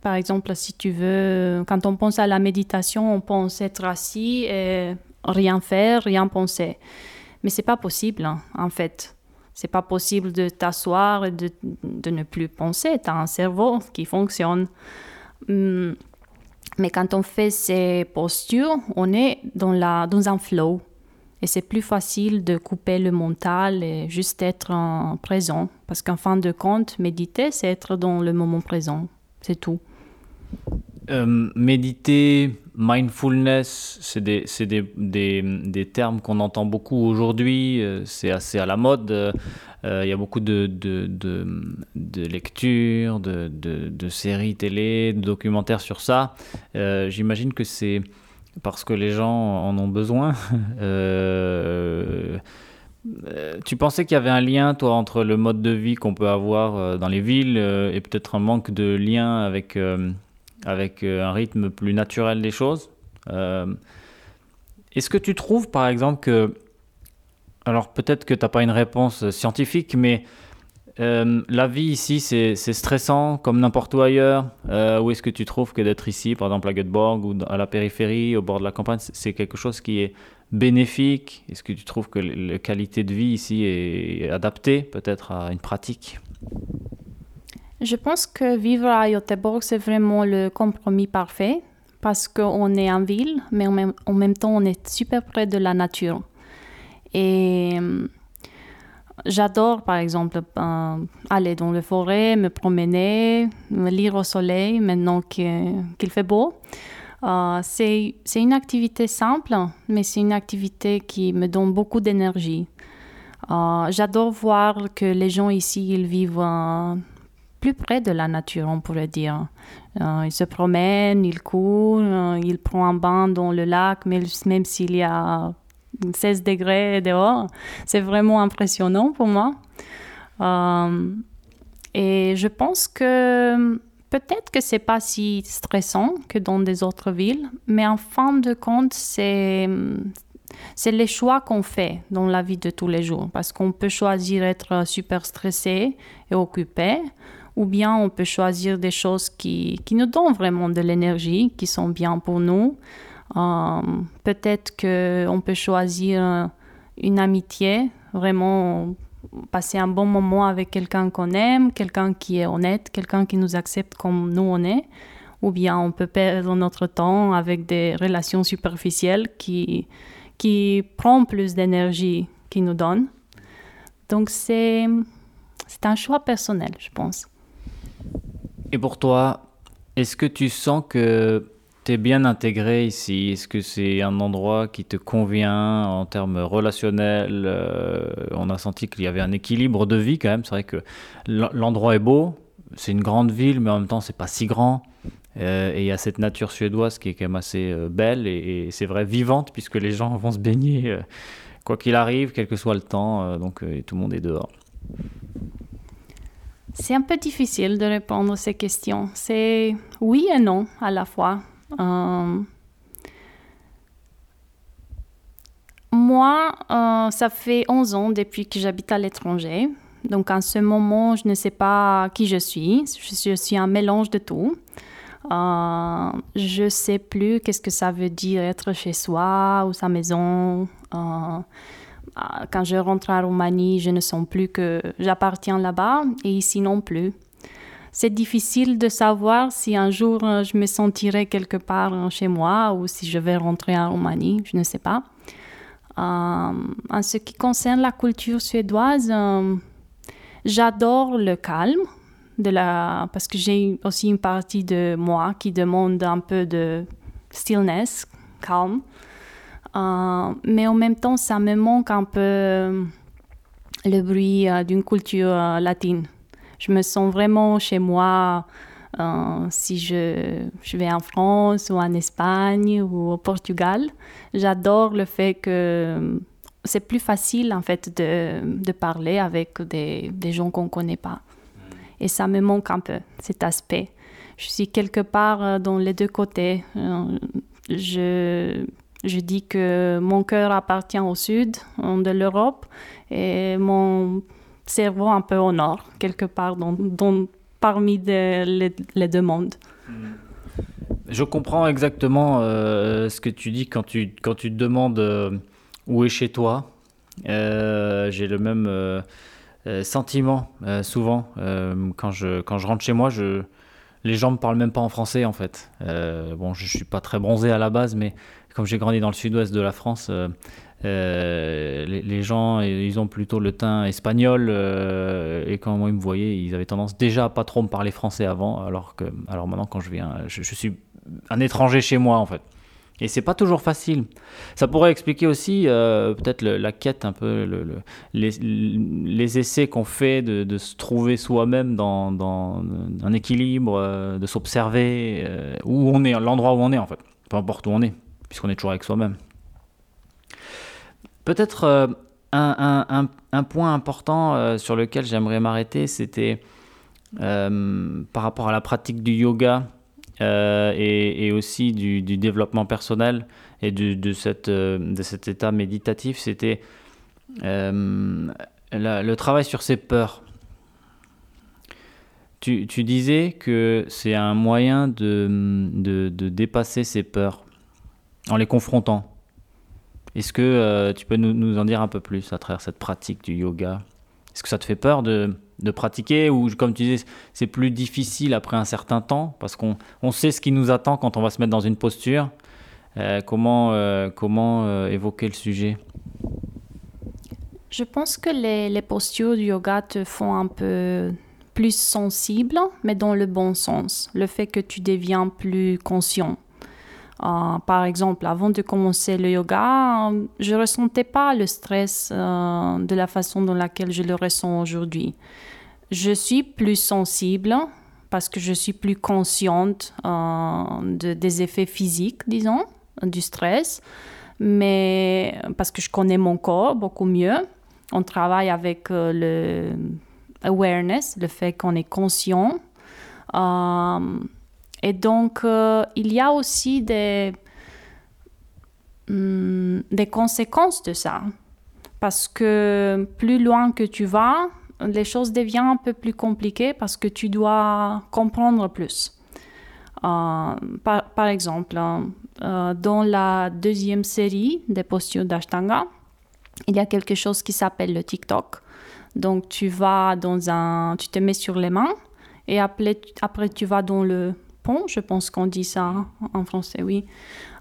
par exemple, si tu veux, quand on pense à la méditation, on pense être assis et rien faire, rien penser. Mais c'est pas possible, hein, en fait. C'est pas possible de t'asseoir et de, de, ne plus penser. Tu as un cerveau qui fonctionne. Hum, mais quand on fait ces postures, on est dans, la, dans un flow. Et c'est plus facile de couper le mental et juste être en présent. Parce qu'en fin de compte, méditer, c'est être dans le moment présent. C'est tout. Euh, méditer, mindfulness, c'est des, des, des, des, termes qu'on entend beaucoup aujourd'hui. Euh, c'est assez à la mode. Euh, il y a beaucoup de, de, de, lectures, de, de, séries télé, de documentaires sur ça. J'imagine que c'est parce que les gens en ont besoin. tu pensais qu'il y avait un lien, toi, entre le mode de vie qu'on peut avoir dans les villes et peut-être un manque de lien avec avec euh, un rythme plus naturel des choses. Euh, est-ce que tu trouves, par exemple, que... Alors peut-être que tu n'as pas une réponse scientifique, mais Euh, la vie ici, c'est stressant comme n'importe où ailleurs. Euh, où est-ce que tu trouves que d'être ici, par exemple à Göteborg ou à la périphérie, au bord de la campagne, c'est quelque chose qui est bénéfique? Est-ce que tu trouves que la qualité de vie ici est adaptée peut-être à une pratique? Je pense que vivre à Göteborg, c'est vraiment le compromis parfait parce qu'on est en ville, mais en même, temps, on est super près de la nature. Et J'adore, par exemple, euh, aller dans la forêt, me promener, me lire au soleil maintenant qu'il fait beau. Euh, c'est une activité simple, mais c'est une activité qui me donne beaucoup d'énergie. Euh, j'adore voir que les gens ici, ils vivent plus près de la nature, on pourrait dire. ils se promènent, ils courent, ils prennent un bain dans le lac, même, même s'il y a 16 degrés dehors. C'est vraiment impressionnant pour moi. Euh, et je pense que peut-être que c'est pas si stressant que dans des autres villes, mais en fin de compte, c'est c'est les choix qu'on fait dans la vie de tous les jours. Parce qu'on peut choisir être super stressé et occupé, ou bien on peut choisir des choses qui, qui nous donnent vraiment de l'énergie, qui sont bien pour nous. Euh, peut-être qu'on peut choisir une amitié, vraiment passer un bon moment avec quelqu'un qu'on aime, quelqu'un qui est honnête, quelqu'un qui nous accepte comme nous on est, ou bien on peut perdre notre temps avec des relations superficielles qui, qui prennent plus d'énergie qu'ils nous donnent. Donc c'est, c'est un choix personnel, je pense. Et pour toi, est-ce que tu sens que tu bien intégré ici? Est-ce que c'est un endroit qui te convient en termes relationnels? Euh, On a senti qu'il y avait un équilibre de vie quand même. C'est vrai que l'endroit est beau, c'est une grande ville, mais en même temps, c'est pas si grand. Euh, et il y a cette nature suédoise qui est quand même assez euh, belle et, c'est vrai vivante puisque les gens vont se baigner quoi qu'il arrive, quel que soit le temps. donc tout le monde est dehors. C'est un peu difficile de répondre à ces questions. C'est oui et non à la fois. Euh, moi, euh, ça fait 11 ans depuis que j'habite à l'étranger. Donc, en ce moment, je ne sais pas qui je suis. Je suis un mélange de tout. Euh, je ne sais plus qu'est-ce que ça veut dire être chez soi ou sa maison. Quand je rentre en Roumanie, je ne sens plus que j'appartiens là-bas et ici non plus c'est difficile de savoir si un jour euh, je me sentirai quelque part euh, chez moi ou si je vais rentrer en Roumanie, je ne sais pas. Euh, en ce qui concerne la culture suédoise, j'adore le calme, parce que j'ai aussi une partie de moi qui demande un peu de stillness, calme. Mais en même temps, ça me manque un peu le bruit d'une culture latine je me sens vraiment chez moi euh, si je, vais en France ou en Espagne ou au Portugal. J'adore le fait que c'est plus facile en fait de, parler avec des, des gens qu'on ne connaît pas. Et ça me manque un peu, cet aspect. Je suis quelque part euh, dans les deux côtés. Euh, je, je dis que mon cœur appartient au sud de l'Europe et mon cerveau un peu au nord, quelque part dans, parmi les, deux mondes. Je comprends exactement euh, ce que tu dis quand tu, quand tu te demandes euh, où est chez toi. Euh, j'ai le même sentiment souvent. quand, je, quand je rentre chez moi, je, les gens ne me parlent même pas en français en fait. bon, je ne suis pas très bronzé à la base, mais comme j'ai grandi dans le sud-ouest de la France, euh, les, gens, ils ont plutôt le teint espagnol euh, et quand moi ils me voyaient, ils avaient tendance déjà à pas trop me parler français avant, alors que, alors maintenant quand je viens, je, suis un étranger chez moi en fait. Et c'est pas toujours facile. Ça pourrait expliquer aussi euh, peut-être la quête un peu, le, les, essais qu'on fait de, de, se trouver soi-même dans, dans, un équilibre, de s'observer où on est, l'endroit où on est en fait, peu importe où on est, puisqu'on est toujours avec soi-même. Peut-être euh, un, point important euh, sur lequel j'aimerais m'arrêter, c'était euh, par rapport à la pratique du yoga et, aussi du, développement personnel et de, cet état méditatif, c'était le travail sur ses peurs. tu, disais que c'est un moyen de dépasser ses peurs en les confrontant. Est-ce que euh, tu peux nous, en dire un peu plus à travers cette pratique du yoga? Est-ce que ça te fait peur de, de pratiquer ou comme tu disais, c'est plus difficile après un certain temps? Parce qu'on on sait ce qui nous attend quand on va se mettre dans une posture Euh, Comment, euh, comment évoquer le sujet? Je pense que les, les postures du yoga te font un peu plus sensible, mais dans le bon sens. Le fait que tu deviens plus conscient. Euh, par exemple, avant de commencer le yoga, euh, je ne ressentais pas le stress euh, de la façon dans laquelle je le ressens aujourd'hui. Je suis plus sensible parce que je suis plus consciente de- des effets physiques, disons, du stress, mais parce que je connais mon corps beaucoup mieux. On travaille avec le awareness, le fait qu'on est conscient. Et donc, euh, il y a aussi des, hum, des conséquences de ça. Parce que plus loin que tu vas, les choses deviennent un peu plus compliquées parce que tu dois comprendre plus. Euh, par, exemple, euh, dans la deuxième série des postures d'Ashtanga, il y a quelque chose qui s'appelle le TikTok. Donc, tu vas dans un, tu te mets sur les mains et après tu vas dans le pont. Je pense qu'on dit ça hein, en français, oui.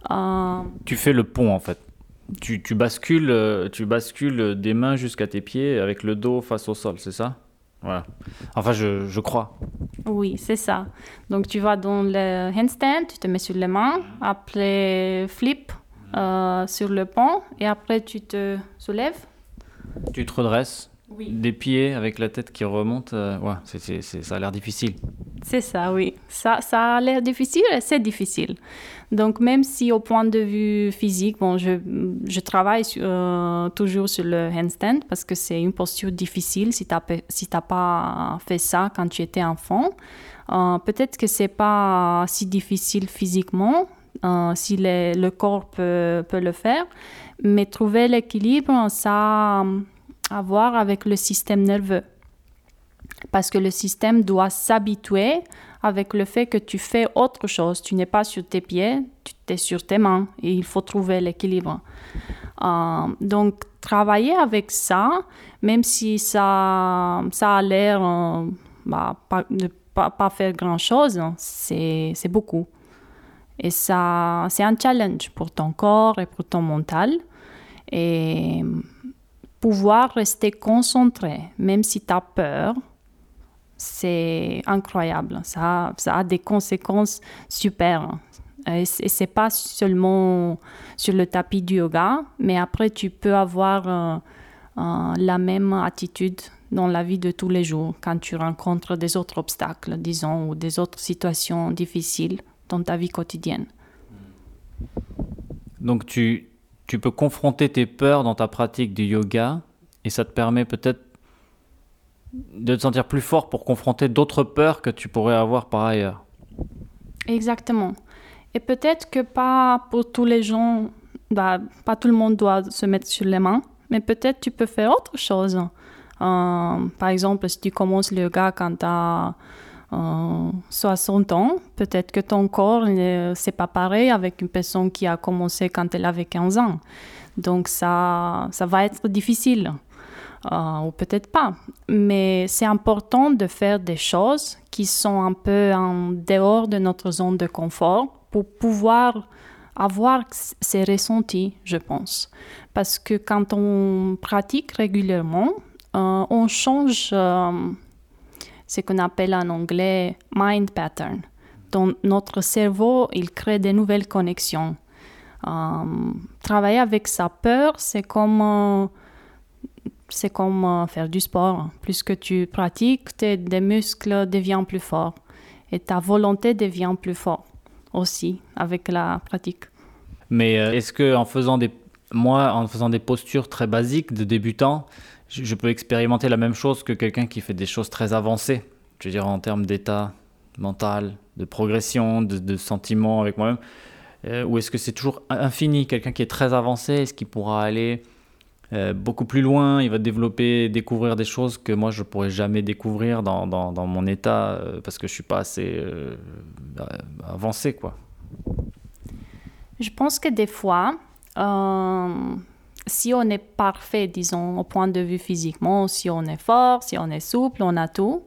Euh, Tu fais le pont en fait. Tu, tu bascules, euh, tu bascules des mains jusqu'à tes pieds avec le dos face au sol, c'est ça? Voilà. Enfin, je, je crois. Oui, c'est ça. Donc tu vas dans le handstand, tu te mets sur les mains, après flip euh, sur le pont et après tu te soulèves. Tu te redresses, Oui. des pieds avec la tête qui remonte. euh, ouais, ça a l'air difficile. C'est ça, oui. Ça, ça a l'air difficile et c'est difficile. Donc même si au point de vue physique, bon, je, je travaille sur- euh, toujours sur le handstand parce que c'est une posture difficile si tu n'as si pas fait ça quand tu étais enfant. Euh, Peut-être que c'est pas si difficile physiquement, euh, si les- le corps peut, peut le faire, mais trouver l'équilibre, ça à voir avec le système nerveux parce que le système doit s'habituer avec le fait que tu fais autre chose. Tu n'es pas sur tes pieds, tu es sur tes mains et il faut trouver l'équilibre. Euh, donc, travailler avec ça, même si ça, ça a l'air euh, bah, pas, de pas, pas faire grand-chose, c'est beaucoup. Et ça, c'est un challenge pour ton corps et pour ton mental. Et pouvoir rester concentré, même si tu as peur, c'est incroyable. Ça, ça a des conséquences super. Et c'est pas seulement sur le tapis du yoga, mais après tu peux avoir euh, euh, la même attitude dans la vie de tous les jours quand tu rencontres des autres obstacles, disons, ou des autres situations difficiles dans ta vie quotidienne. Donc tu, tu peux confronter tes peurs dans ta pratique du yoga et ça te permet peut-être de te sentir plus fort pour confronter d'autres peurs que tu pourrais avoir par ailleurs. Exactement. Et peut-être que pas pour tous les gens, bah, pas tout le monde doit se mettre sur les mains, mais peut-être tu peux faire autre chose. Euh, par exemple, si tu commences le yoga quand tu as 60 ans, peut-être que ton corps, euh, c'est pas pareil avec une personne qui a commencé quand elle avait 15 ans. Donc ça, ça va être difficile. Euh, ou peut-être pas. Mais c'est important de faire des choses qui sont un peu en dehors de notre zone de confort pour pouvoir avoir ces ressentis, je pense. Parce que quand on pratique régulièrement, euh, on change euh, ce qu'on appelle en anglais mind pattern. Donc notre cerveau, il crée des nouvelles connexions. Euh, travailler avec sa peur, c'est comme euh, comme euh, faire du sport. Plus que tu pratiques, tes muscles deviennent plus forts et ta volonté devient plus forte aussi avec la pratique. Mais est-ce que en faisant des moi en faisant des postures très basiques de débutant, je, peux expérimenter la même chose que quelqu'un qui fait des choses très avancées, je veux dire en termes d'état mental, de progression, de, de sentiments avec moi-même. Euh, Ou est-ce que c'est toujours infini? Quelqu'un qui est très avancé, est-ce qu'il pourra aller euh, beaucoup plus loin, il va développer, découvrir des choses que moi je pourrais jamais découvrir dans, dans, mon état euh, parce que je suis pas assez avancé quoi. Je pense que des fois, si on est parfait, disons, au point de vue physiquement, si on est fort, si on est souple, on a tout,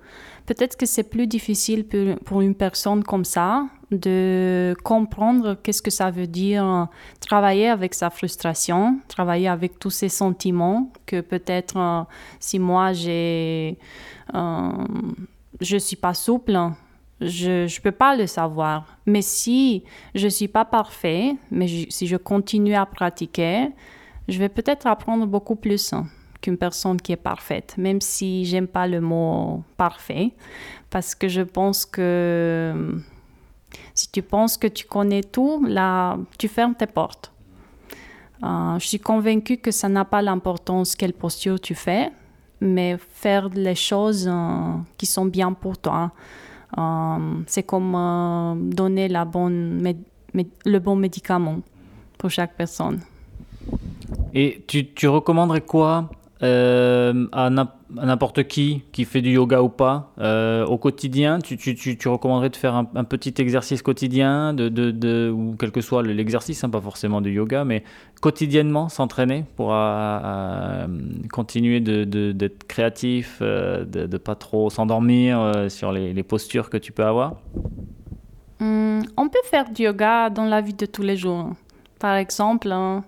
peut-être que c'est plus difficile pour une personne comme ça de comprendre qu'est-ce que ça veut dire travailler avec sa frustration, travailler avec tous ces sentiments que peut-être euh, si moi j'ai euh, je suis pas souple, je ne peux pas le savoir. Mais si je suis pas parfait, mais si je continue à pratiquer, je vais peut-être apprendre beaucoup plus qu'une personne qui est parfaite, même si j'aime pas le mot parfait, parce que je pense que si tu penses que tu connais tout, là, tu fermes tes portes. Euh, je suis convaincue que ça n'a pas l'importance quelle posture tu fais, mais faire les choses euh, qui sont bien pour toi. Euh, c'est comme donner le bon médicament pour chaque personne. Et tu, recommanderais quoi euh, à n'importe qui qui fait du yoga ou pas euh, au quotidien? Tu, recommanderais de faire un, petit exercice quotidien de, de, de, ou quel que soit l'exercice hein, pas forcément du yoga mais quotidiennement s'entraîner pour euh, continuer d'être créatif de ne pas trop s'endormir sur les, les, postures que tu peux avoir? Hum, on peut faire du yoga dans la vie de tous les jours. Par exemple hein,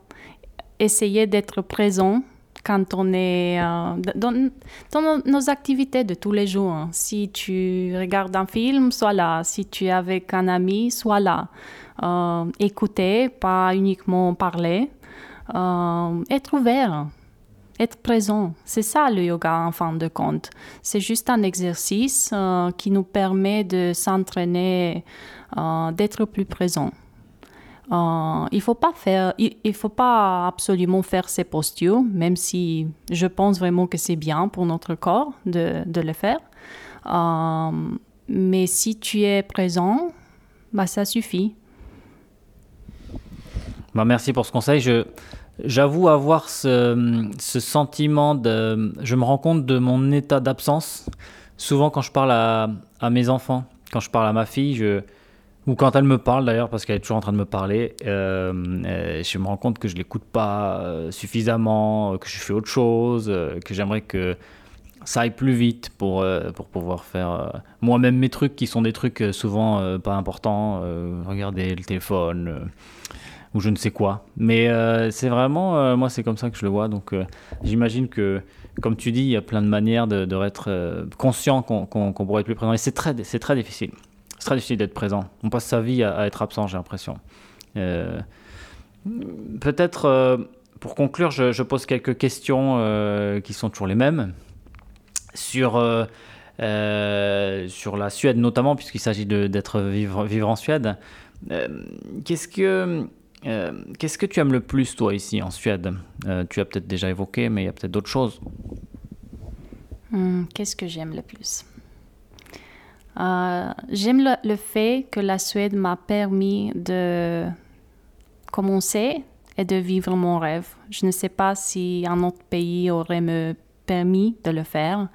essayer d'être présent quand on est euh, dans, nos, activités de tous les jours. Hein. Si tu regardes un film, sois là. Si tu es avec un ami, sois là. Euh, écouter, pas uniquement parler. Euh, être ouvert, être présent. C'est ça le yoga en fin de compte. C'est juste un exercice qui nous permet de s'entraîner, d'être plus présent. Euh, il faut pas faire, il, faut pas absolument faire ces postures, même si je pense vraiment que c'est bien pour notre corps de, le faire. Euh, mais si tu es présent, bah ça suffit. Bah merci pour ce conseil. Je, j'avoue avoir ce, ce, sentiment de, je me rends compte de mon état d'absence. Souvent quand je parle à, à mes enfants, quand je parle à ma fille, je ou quand elle me parle d'ailleurs, parce qu'elle est toujours en train de me parler, euh, euh, je me rends compte que je l'écoute pas euh, suffisamment, que je fais autre chose, que j'aimerais que ça aille plus vite pour, pour pouvoir faire moi-même mes trucs qui sont des trucs souvent pas importants, regarder le téléphone ou je ne sais quoi. Mais c'est vraiment, moi c'est comme ça que je le vois, donc j'imagine que comme tu dis, il y a plein de manières de, de être conscient qu'on pourrait être plus présent et c'est très, très difficile. C'est très difficile d'être présent. On passe sa vie à, être absent, j'ai l'impression. Euh, peut-être, euh, pour conclure, je, pose quelques questions euh, qui sont toujours les mêmes. Sur, sur la Suède notamment, puisqu'il s'agit d'être vivre, vivre en Suède. Qu'est-ce que... Qu'est-ce que tu aimes le plus, toi, ici, en Suède? Tu as peut-être déjà évoqué, mais il y a peut-être d'autres choses. Hmm, qu'est-ce que j'aime le plus? Euh, j'aime le, fait que la Suède m'a permis de commencer et de vivre mon rêve. Je ne sais pas si un autre pays aurait me permis de le faire.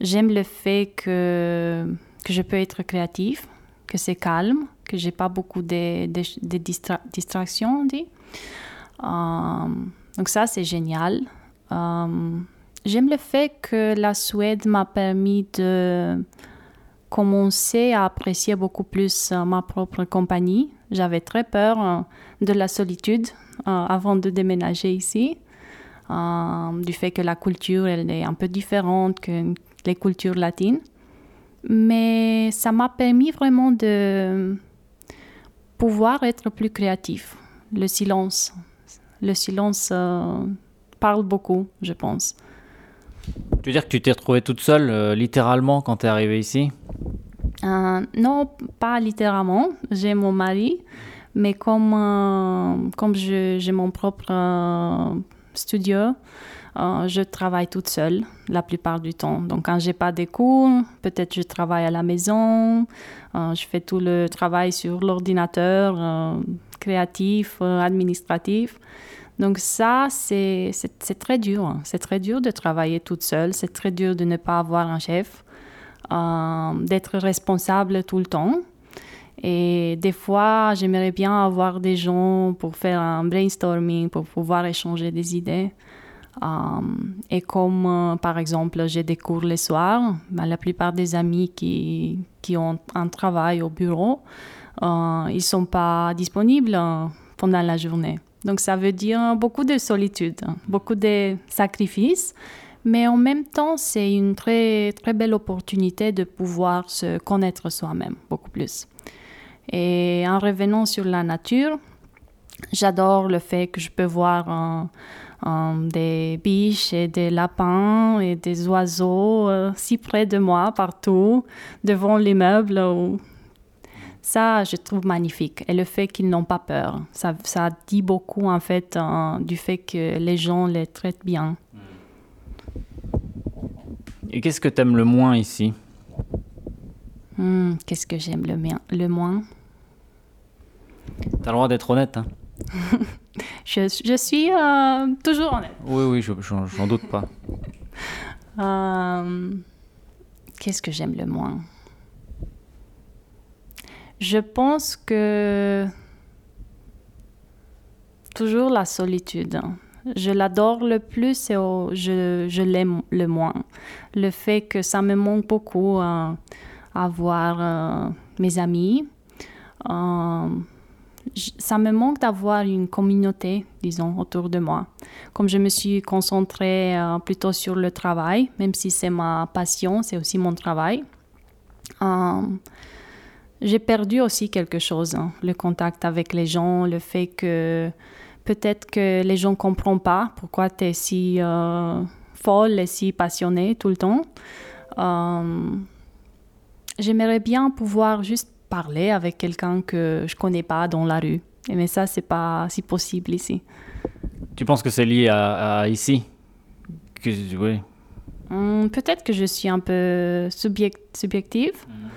J'aime le fait que, que je peux être créatif, que c'est calme, que j'ai pas beaucoup de, distractions. Euh, donc ça, c'est génial. Euh, j'aime le fait que la Suède m'a permis de commencé à apprécier beaucoup plus euh, ma propre compagnie. J'avais très peur euh, de la solitude euh, avant de déménager ici, du fait que la culture elle est un peu différente que les cultures latines. Mais ça m'a permis vraiment de pouvoir être plus créatif. Le silence, le silence parle beaucoup, je pense. Tu veux dire que tu t'es retrouvée toute seule, littéralement, quand tu es arrivée ici? Euh, non, pas littéralement. J'ai mon mari, mais comme, euh, comme j'ai mon propre euh, studio, je travaille toute seule la plupart du temps. Donc, quand j'ai pas des cours, peut-être je travaille à la maison. je fais tout le travail sur l'ordinateur, créatif, administratif. Donc ça, c'est très dur. C'est très dur de travailler toute seule. C'est très dur de ne pas avoir un chef, euh, d'être responsable tout le temps. Et des fois, j'aimerais bien avoir des gens pour faire un brainstorming, pour pouvoir échanger des idées. Euh, et comme, euh, par exemple, j'ai des cours le soir, ben, la plupart des amis qui, qui ont un travail au bureau, ils ne sont pas disponibles pendant la journée. Donc ça veut dire beaucoup de solitude, beaucoup de sacrifices, mais en même temps, c'est une très, très belle opportunité de pouvoir se connaître soi-même beaucoup plus. Et en revenant sur la nature, j'adore le fait que je peux voir des biches et des lapins et des oiseaux euh, si près de moi, partout, devant l'immeuble. Ça, je trouve magnifique. Et le fait qu'ils n'ont pas peur, ça, ça, dit beaucoup en fait du fait que les gens les traitent bien. Et qu'est-ce que tu aimes le moins ici? Hmm, Qu'est-ce que j'aime le, le moins? T'as le droit d'être honnête. Hein. je, je, suis euh, toujours honnête. Oui, oui, j'en doute pas. Euh, qu'est-ce que j'aime le moins? Je pense que toujours la solitude. Je l'adore le plus et je, je l'aime le moins. Le fait que ça me manque beaucoup à, à euh, mes amis ça me manque d'avoir une communauté, disons, autour de moi. Comme je me suis concentrée euh, plutôt sur le travail, même si c'est ma passion, c'est aussi mon travail, euh, j'ai perdu aussi quelque chose, hein. le contact avec les gens, le fait que peut-être que les gens ne comprennent pas pourquoi tu es si euh, folle et si passionnée tout le temps. J'aimerais bien pouvoir juste parler avec quelqu'un que je connais pas dans la rue. Mais ça, c'est pas si possible ici. Tu penses que c'est lié à, ici? Que, oui. Hmm, peut-être que je suis un peu subject, subjective. Mm. Euh,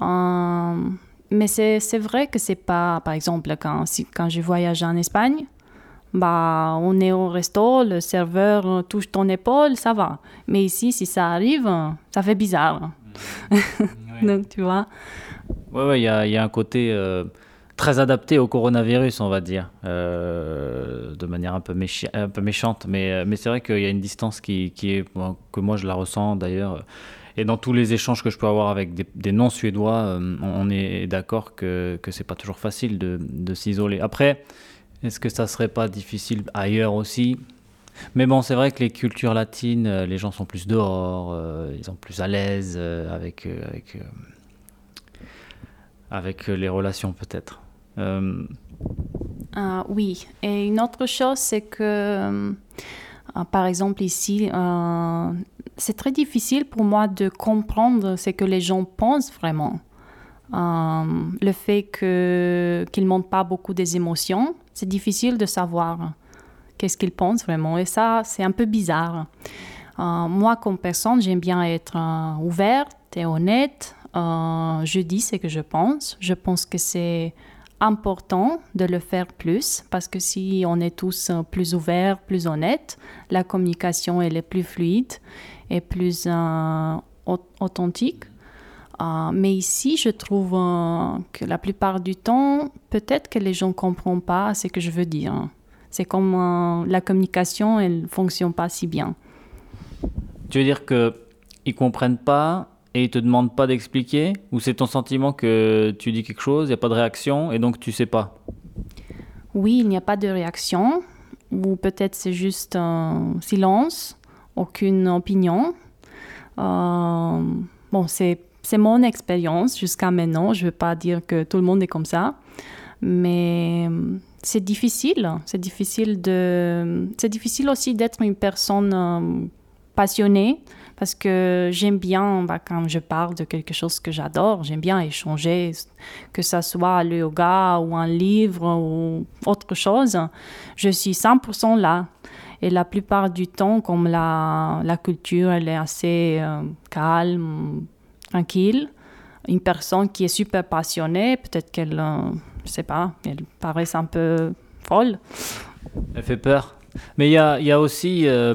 mais c'est vrai que c'est pas, par exemple, quand, si, quand je voyage en Espagne, bah, on est au resto, le serveur touche ton épaule, ça va. Mais ici, si ça arrive, ça fait bizarre. Mm. Donc, tu vois. Oui, ouais, il y, a, y, a un côté euh, très adapté au coronavirus, on va dire, euh, de manière un peu, un peu méchante. Mais, euh, mais c'est vrai qu'il y a une distance qui, qui est, que moi je la ressens d'ailleurs. Et dans tous les échanges que je peux avoir avec des, non-suédois, on est d'accord que, que c'est pas toujours facile de, de s'isoler. Après, est-ce que ça serait pas difficile ailleurs aussi? Mais bon, c'est vrai que les cultures latines, les gens sont plus dehors, ils sont plus à l'aise avec, avec avec les relations peut-être. Euh, ah, oui, et une autre chose, c'est que, euh, par exemple ici, euh, c'est très difficile pour moi de comprendre ce que les gens pensent vraiment. le fait qu'ils ne montrent pas beaucoup des émotions, c'est difficile de savoir qu'est-ce qu'ils pensent vraiment. Et ça, c'est un peu bizarre. moi, comme personne, j'aime bien être ouverte et honnête. Euh, je dis ce que je pense. Je pense que c'est important de le faire plus parce que si on est tous plus ouverts, plus honnêtes, la communication elle est plus fluide et plus euh, authentique. Euh, mais ici, je trouve que la plupart du temps, peut-être que les gens ne comprennent pas ce que je veux dire. C'est comme la communication, elle ne fonctionne pas si bien. Tu veux dire qu'ils ne comprennent pas et ils te demandent pas d'expliquer? Ou c'est ton sentiment que tu dis quelque chose, il n'y a pas de réaction et donc tu sais pas? Oui, il n'y a pas de réaction. Ou peut-être c'est juste un silence, aucune opinion. Euh, bon, c'est, mon expérience jusqu'à maintenant. Je ne veux pas dire que tout le monde est comme ça. Mais c'est difficile. C'est difficile, de... c'est difficile aussi d'être une personne euh, passionnée parce que j'aime bien, bah, quand je parle de quelque chose que j'adore, j'aime bien échanger, que ce soit le yoga ou un livre ou autre chose. Je suis 100% là. Et la plupart du temps, comme la, la culture elle est assez euh, calme, tranquille, une personne qui est super passionnée, peut-être qu'elle, euh, je sais pas, elle paraît un peu folle. Elle fait peur. Mais il y a, y a, aussi euh,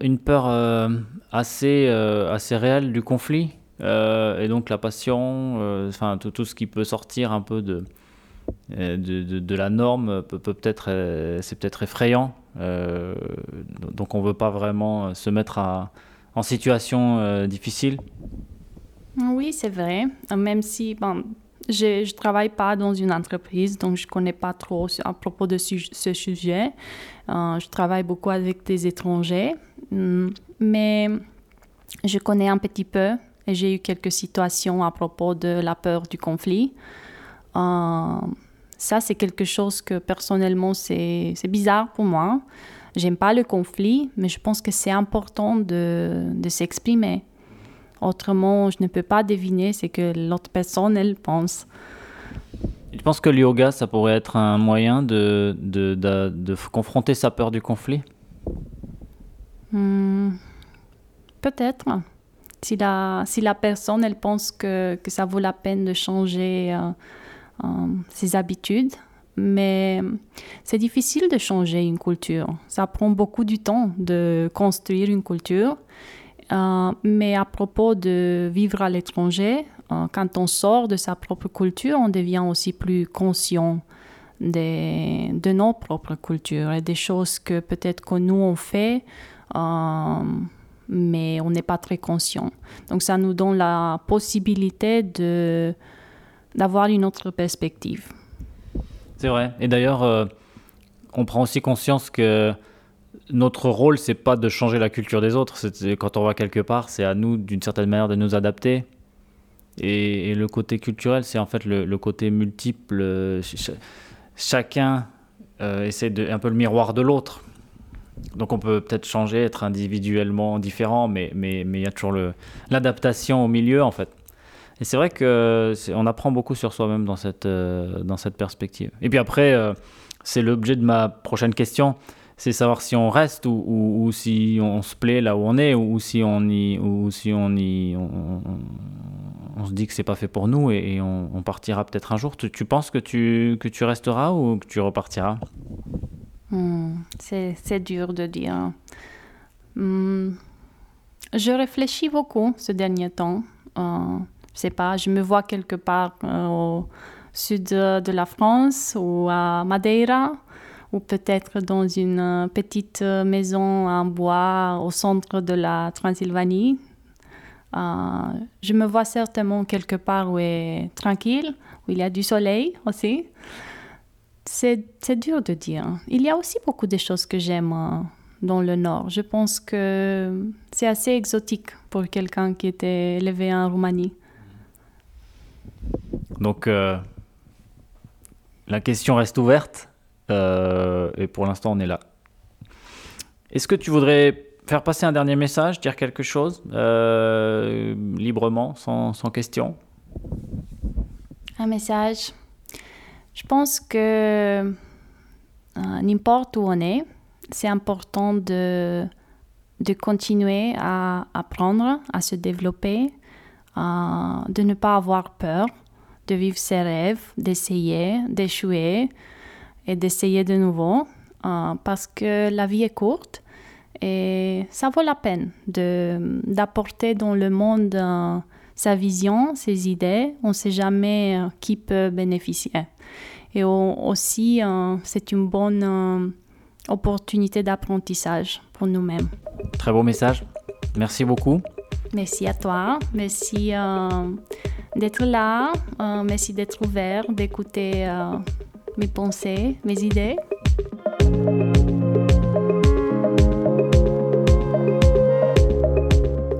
une peur euh, assez, euh, assez du conflit. et donc la passion, enfin tout, tout, ce qui peut sortir un peu de, de, de, la norme peut, peut être c'est peut-être effrayant. donc on ne veut pas vraiment se mettre à, en situation difficile. Oui, c'est vrai. Même si bon, je ne travaille pas dans une entreprise, donc je ne connais pas trop à propos de ce sujet. Euh, je travaille beaucoup avec des étrangers, mm, mais je connais un petit peu et j'ai eu quelques situations à propos de la peur du conflit. Euh, ça, c'est quelque chose que personnellement, c'est bizarre pour moi. J'aime pas le conflit, mais je pense que c'est important de, de s'exprimer. Autrement, je ne peux pas deviner ce que l'autre personne, elle pense. Tu penses que le yoga, ça pourrait être un moyen de, de, de, confronter sa peur du conflit? Hmm, Peut-être. Si la, si la personne, elle pense que, que ça vaut la peine de changer euh, euh, ses habitudes, mais c'est difficile de changer une culture. Ça prend beaucoup de temps de construire une culture. Euh, mais à propos de vivre à l'étranger, quand on sort de sa propre culture, on devient aussi plus conscient des, de nos propres cultures et des choses que peut-être que nous on fait, mais on n'est pas très conscient. Donc ça nous donne la possibilité de, d'avoir une autre perspective. C'est vrai. Et d'ailleurs, on prend aussi conscience que notre rôle, c'est pas de changer la culture des autres. Quand on va quelque part, c'est à nous, d'une certaine manière, de nous adapter. Et, le côté culturel, c'est en fait le, côté multiple. chacun euh, essaie de, un peu le miroir de l'autre. Donc on peut peut-être changer, être individuellement différent, mais mais mais il y a toujours l'adaptation au milieu en fait. Et c'est vrai que on apprend beaucoup sur soi-même dans cette euh, dans cette perspective. Et puis après, euh, c'est l'objet de ma prochaine question c'est savoir si on reste ou, ou, si on se plaît là où on est ou, si on y ou si on y on, se dit que c'est pas fait pour nous et, on, partira peut-être un jour. Tu, tu, penses que tu que tu resteras ou que tu repartiras? Hmm, C'est dur de dire. Hmm, je réfléchis beaucoup ce dernier temps. Euh, je sais pas, je me vois quelque part euh, au sud de la France ou à Madeira ou peut-être dans une euh, petite euh, maison en bois au centre de la Transylvanie. Je me vois certainement quelque part où est tranquille, où il y a du soleil aussi. C'est dur de dire. Il y a aussi beaucoup de choses que j'aime dans le Nord. Je pense que c'est assez exotique pour quelqu'un qui était élevé en Roumanie. Donc, la question reste ouverte. Euh, et pour l'instant, on est là. Est-ce que tu voudrais faire passer un dernier message, dire quelque chose euh, librement, sans, sans, question? Un message. Je pense que euh, n'importe où on est, c'est important de, de continuer à apprendre, à se développer, de ne pas avoir peur, de vivre ses rêves, d'essayer, d'échouer, et d'essayer de nouveau euh, parce que la vie est courte et ça vaut la peine d'apporter dans le monde euh, sa vision, ses idées. On ne sait jamais euh, qui peut bénéficier. Et aussi, c'est une bonne opportunité d'apprentissage pour nous-mêmes. Très beau message. Merci beaucoup. Merci à toi. Merci d'être là. merci d'être ouvert, d'écouter mes pensées, mes idées.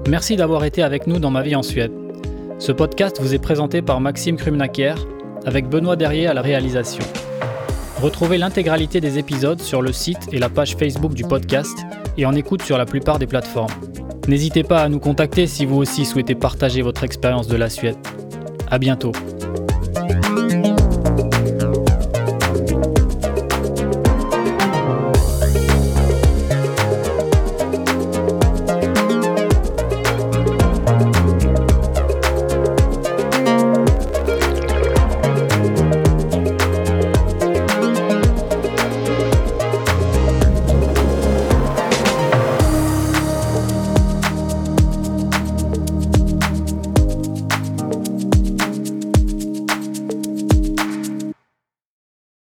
Merci d'avoir été avec nous dans Ma vie en Suède. Ce podcast vous est présenté par Maxime Krumnacher avec Benoît Derrier à la réalisation. Retrouvez l'intégralité des épisodes sur le site et la page Facebook du podcast et en écoute sur la plupart des plateformes. N'hésitez pas à nous contacter si vous aussi souhaitez partager votre expérience de la Suède. À bientôt.